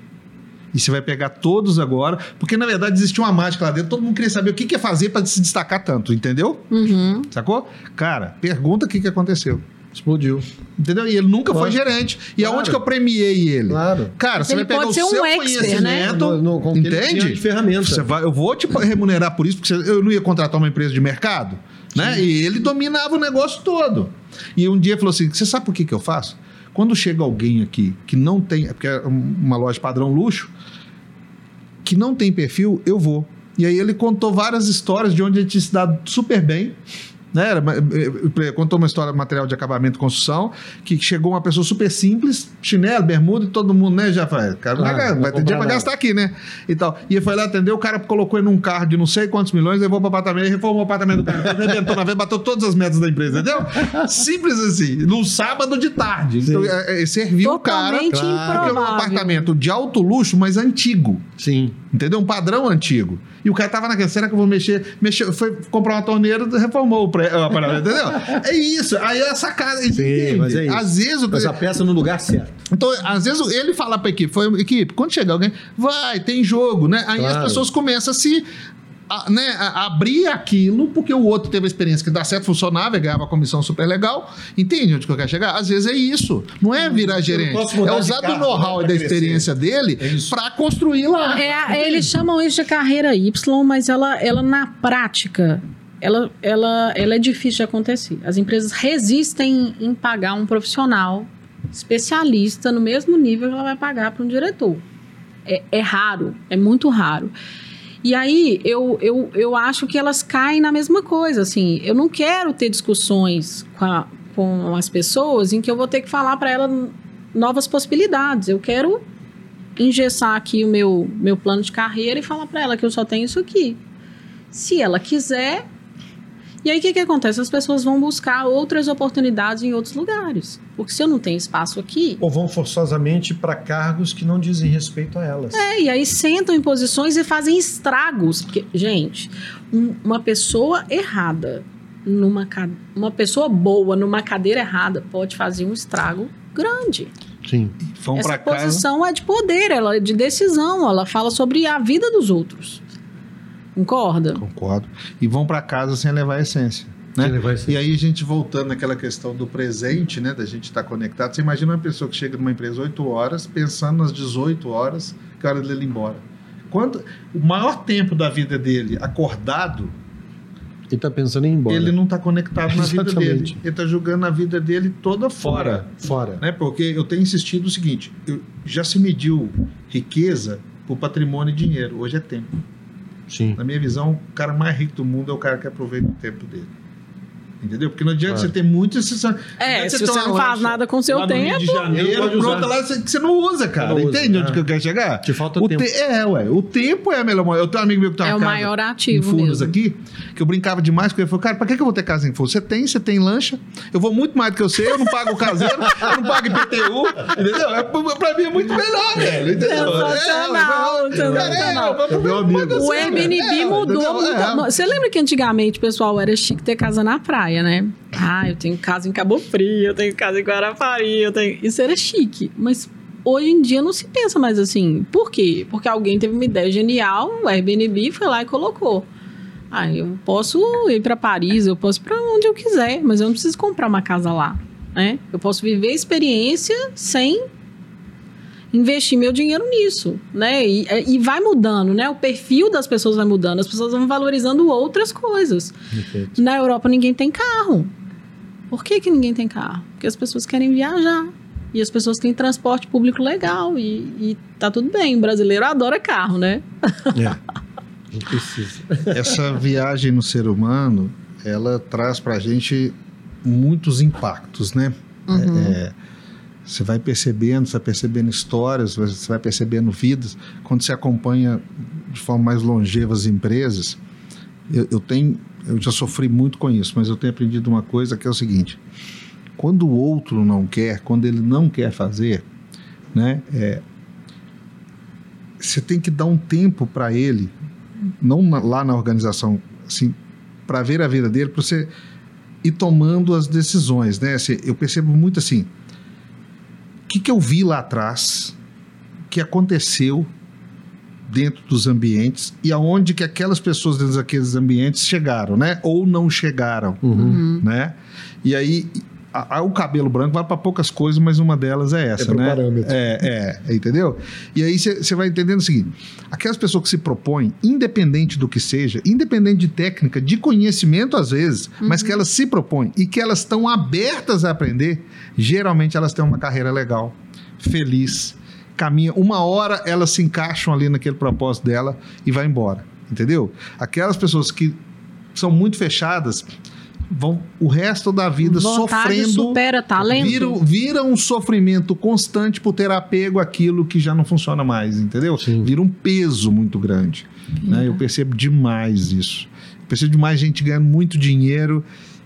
e você vai pegar todos agora, porque na verdade existia uma mágica lá dentro, todo mundo queria saber o que que ia fazer para se destacar tanto, entendeu? Uhum. Sacou? Cara, pergunta o que, que aconteceu. Explodiu. Entendeu? E ele nunca foi Lógico. gerente. E Claro. aonde que eu premiei ele? Claro. Cara, você Ele vai pegar pode o ser um seu expert, né? conhecimento, No- no- com entende? de ferramenta. Você vai, eu vou te remunerar por isso, porque você- eu não ia contratar uma empresa de mercado, né? E ele dominava o negócio todo. E um dia falou assim: você sabe por que, que eu faço? Quando chega alguém aqui que não tem, é porque é uma loja padrão luxo, que não tem perfil, eu vou. E aí ele contou várias histórias de onde ele tinha se dado super bem. Né? Era, eh, eh, contou uma história material de acabamento e construção, que chegou uma pessoa super simples, chinelo, bermuda, e todo mundo, né? Já vai, cara, não vai, Claro, não vai ter pra nada. gastar aqui, né? E tal. E ele foi lá atender, o cara colocou ele num carro de não sei quantos milhões, levou pro apartamento, ele reformou o apartamento do cara, arrebentou na vez, bateu todas as metas da empresa, entendeu? Simples assim, num sábado de tarde. Então, é, é, serviu o cara. Totalmente Porque é um apartamento de alto luxo, mas antigo. Sim. Entendeu? Um padrão antigo. E o cara tava naquela, será que eu vou mexer? Mexeu, foi comprar uma torneira, reformou o, pré, o apartamento, entendeu? É isso. Aí é sacada. entende? mas é isso. Às vezes o Mas a peça no lugar certo. então, às vezes ele fala pra equipe, foi equipe, quando chegar alguém, vai, tem jogo, né? Aí as Claro. pessoas começam a se a, né, a- abrir aquilo, porque o outro teve a experiência que dá certo, funcionava, e ganhava uma comissão super legal. Entende onde que eu quero chegar? Às vezes é isso. Não é virar gerente. É usar do know-how né, e da experiência dele É pra construir lá. É, eles chamam isso de carreira Y, mas ela, ela na prática, ela, ela, ela é difícil de acontecer. As empresas resistem em pagar um profissional especialista no mesmo nível que ela vai pagar para um diretor. É, é raro, é muito raro. E aí, eu, eu, eu acho que elas caem na mesma coisa, assim. Eu não quero ter discussões com, a- com as pessoas em que eu vou ter que falar para elas novas possibilidades. Eu quero engessar aqui o meu, meu plano de carreira e falar para ela que eu só tenho isso aqui. Se ela quiser. E aí o que, que acontece? As pessoas vão buscar outras oportunidades em outros lugares. Porque se eu não tenho espaço aqui. Ou vão forçosamente para cargos que não dizem respeito a elas. É, e aí sentam em posições e fazem estragos. Porque, gente, um- uma pessoa errada, numa uma pessoa boa numa cadeira errada pode fazer um estrago grande. Sim. Vão Essa pra casa. posição é de poder, ela é de decisão, ela fala sobre a vida dos outros. Concorda? Concordo. E vão pra casa sem levar a essência. Né? Sem levar a essência. E aí a gente voltando naquela questão do presente, né? Da gente estar conectado. Você imagina uma pessoa que chega numa empresa 8 horas, pensando nas 18 horas, que é hora dele ir embora. Quanto, o maior tempo da vida dele acordado, Ele está pensando em ir embora. ele não está conectado na vida dele. Ele está jogando a vida dele toda fora. Fora. Né? Porque eu tenho insistido o seguinte: eu- já se mediu riqueza por patrimônio e dinheiro. Hoje é tempo. Sim. Na minha visão, o cara mais rico do mundo é o cara que aproveita o tempo dele. Entendeu? Porque não adianta Claro. você ter muito. Você, É, você se você uma não faz lancha nada com seu no Rio tempo. de Janeiro, pronto, lá você, você não usa, cara. Não usa, Entende onde é. que eu quero chegar? Te falta o tempo. te- É, ué. O tempo é a melhor. Eu tenho um amigo meu que uma É o maior em ativo Furnas mesmo. aqui, que eu brincava demais com ele. Ele falou, cara, pra que que eu vou ter casa em Furnas? Você tem, você tem lancha. Eu vou muito mais do que eu sei, eu não pago o caseiro, eu não pago IPTU, entendeu? É, pra mim é muito melhor, velho. Entendeu? O você, Airbnb é, mudou. É. Você lembra que antigamente, pessoal, era chique ter casa na praia, né? Ah, eu tenho casa em Cabo Frio, eu tenho casa em Guarapari, eu tenho... Isso era chique. Mas hoje em dia não se pensa mais assim. Por quê? Porque alguém teve uma ideia genial, o Airbnb foi lá e colocou. Ah, eu posso ir para Paris, eu posso para onde eu quiser, mas eu não preciso comprar uma casa lá, né? Eu posso viver a experiência sem investir meu dinheiro nisso, né? E, e vai mudando, né? O perfil das pessoas vai mudando, as pessoas vão valorizando outras coisas. Perfeito. Na Europa ninguém tem carro. Por que, que ninguém tem carro? Porque as pessoas querem viajar. E as pessoas têm transporte público legal. E, e tá tudo bem. O brasileiro adora carro, né? É. [laughs] Não precisa. essa viagem no ser humano, ela traz pra gente muitos impactos, né? Uhum. É, você vai percebendo, você vai percebendo histórias, você vai percebendo vidas. Quando você acompanha de forma mais longeva as empresas, eu, eu tenho, eu já sofri muito com isso, mas eu tenho aprendido uma coisa que é o seguinte: quando o outro não quer, quando ele não quer fazer, né? é, você tem que dar um tempo para ele, não na- lá na organização, assim, para ver a vida dele, para você ir tomando as decisões, né? Assim, eu percebo muito assim, que, que eu vi lá atrás, que aconteceu dentro dos ambientes e aonde que aquelas pessoas dentro daqueles ambientes chegaram, né? Ou não chegaram, Uhum. né? E aí a- a- o cabelo branco vai para poucas coisas, mas uma delas é essa, pro né? parâmetro. É, é, entendeu? E aí você vai entendendo o seguinte: aquelas pessoas que se propõem, independente do que seja, independente de técnica, de conhecimento às vezes, mas que elas se propõem e que elas estão abertas a aprender, geralmente elas têm uma carreira legal, feliz, caminha. Uma hora elas se encaixam ali naquele propósito dela e vai embora, entendeu? Aquelas pessoas que são muito fechadas vão o resto da vida Vontade sofrendo supera talento. Vira, vira um sofrimento constante por ter apego àquilo que já não funciona mais, entendeu? Sim. Vira um peso muito grande. Né? Eu percebo demais isso. Eu percebo demais gente ganhando muito dinheiro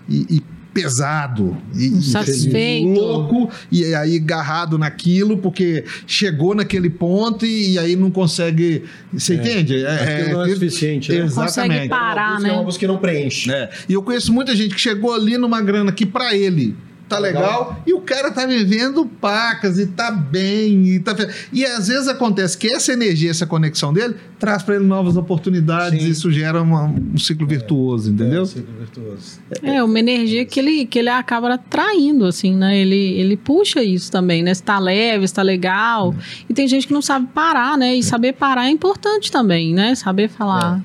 e, e pesado. E, e Insatisfeito. louco, e aí agarrado naquilo, porque chegou naquele ponto e, e aí não consegue. Você entende? Aquilo não é suficiente, né? Exatamente. Consegue parar, Busca né? uma busca que não preenche. É, E eu conheço muita gente que chegou ali numa grana que pra ele tá legal, Legal. e o cara tá vivendo pacas e tá bem e tá e às vezes acontece que essa energia, essa conexão dele traz pra ele novas oportunidades Sim. e isso gera uma- um ciclo virtuoso, entendeu? É, ciclo virtuoso. É, uma energia que ele, que ele acaba atraindo, assim, né? Ele, ele puxa isso também, né? Se tá leve, se tá legal. E tem gente que não sabe parar, né? E saber parar é importante também, né? Saber falar.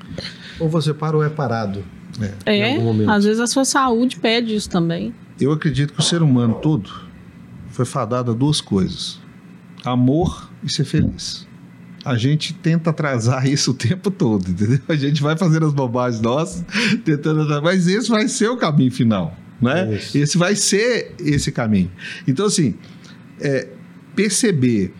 Ou você para ou é parado. É. Em É, algum momento. às vezes a sua saúde pede isso também. Eu acredito que o ser humano todo foi fadado a duas coisas: amor e ser feliz. A gente tenta atrasar isso o tempo todo, entendeu? A gente vai fazendo as bobagens nossas, tentando atrasar, mas esse vai ser o caminho final, né? Isso. Esse vai ser esse caminho. Então, assim, é, perceber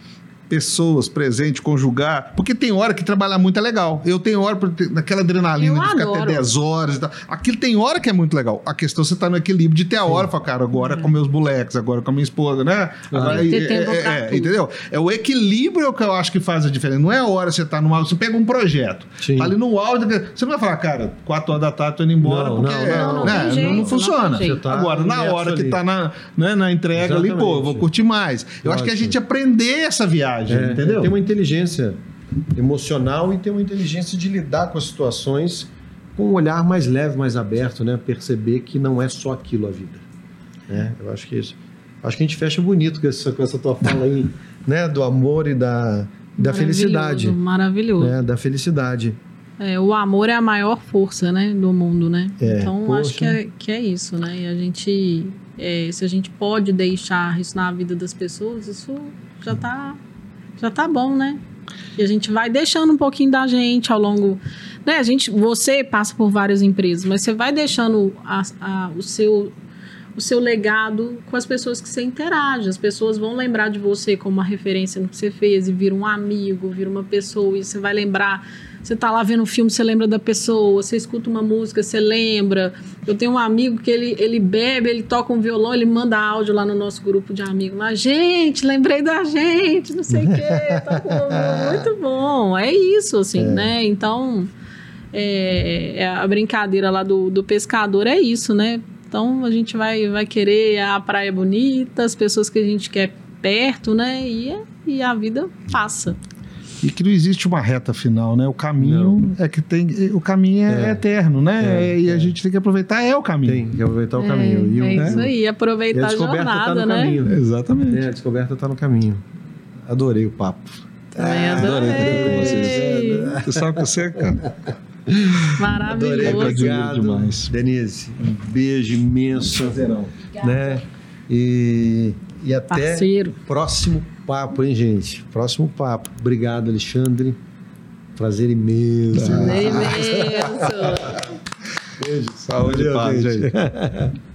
pessoas presentes, conjugar, porque tem hora que trabalhar muito é legal. Eu tenho hora naquela adrenalina Eu de ficar adoro. até 10 horas e tal. Aquilo tem hora que é muito legal. A questão é você tá no equilíbrio de ter a hora, falar, cara, agora com meus moleques, agora com a minha esposa, né? Agora, é, é, é, entendeu? É o equilíbrio que eu acho que faz a diferença. Não é a hora que você tá numa. Você pega um projeto, Sim. tá ali no áudio, você não vai falar, cara, 4 horas da tarde tô indo embora, Não, porque não, é, não, não né? tem jeito, não, não funciona. tá agora, na hora que ali. tá na, né, na entrega ali, pô, eu vou Exatamente. curtir mais. Eu acho que a gente aprender essa viagem, É, entendeu? Tem uma inteligência emocional e tem uma inteligência de lidar com as situações com um olhar mais leve, mais aberto, né? Perceber que não é só aquilo a vida. né? Eu acho que é isso. Acho que a gente fecha bonito com essa, com essa tua fala aí, [laughs] né? Do amor e da, da felicidade. Maravilhoso. Né? Da felicidade. É, o amor é a maior força, né, do mundo, né? É, então poxa. acho que é, que é isso, né? E a gente, é, se a gente pode deixar isso na vida das pessoas, isso já tá, já tá bom, né? E a gente vai deixando um pouquinho da gente ao longo né, a gente, você passa por várias empresas, mas você vai deixando a, a, o seu o seu legado com as pessoas que você interage. As pessoas vão lembrar de você como uma referência no que você fez e vira um amigo, vira uma pessoa e você vai lembrar. Você tá lá vendo um filme, você lembra da pessoa, você escuta uma música, você lembra. Eu tenho um amigo que ele, ele bebe, ele toca um violão, ele manda áudio lá no nosso grupo de amigos. Lá, gente, lembrei da gente, não sei o quê. Tá [laughs] muito bom. É isso, assim, é. né? Então, é, é, a brincadeira lá do, do pescador é isso, né? Então a gente vai, vai querer a praia bonita, as pessoas que a gente quer perto, né? E, e a vida passa. E que não existe uma reta final, né? O caminho não. é que tem. O caminho é, é. eterno, né? É, e a é. gente tem que aproveitar, é o caminho. Tem que aproveitar o caminho. E é isso né? aí, aproveitar a, a jornada, tá né? Caminho. Exatamente. a descoberta está no caminho. Adorei o papo. Também adorei. adorei com vocês. Você sabe que você, cara. Maravilhoso. Obrigado demais. Denise, um beijo imenso. Prazerão. Né? E, e até Parceiro. próximo papo, hein, gente? Próximo papo. Obrigado, Alexandre. Prazer imenso. Prazer imenso. Beijo. Saúde e paz, gente. [laughs]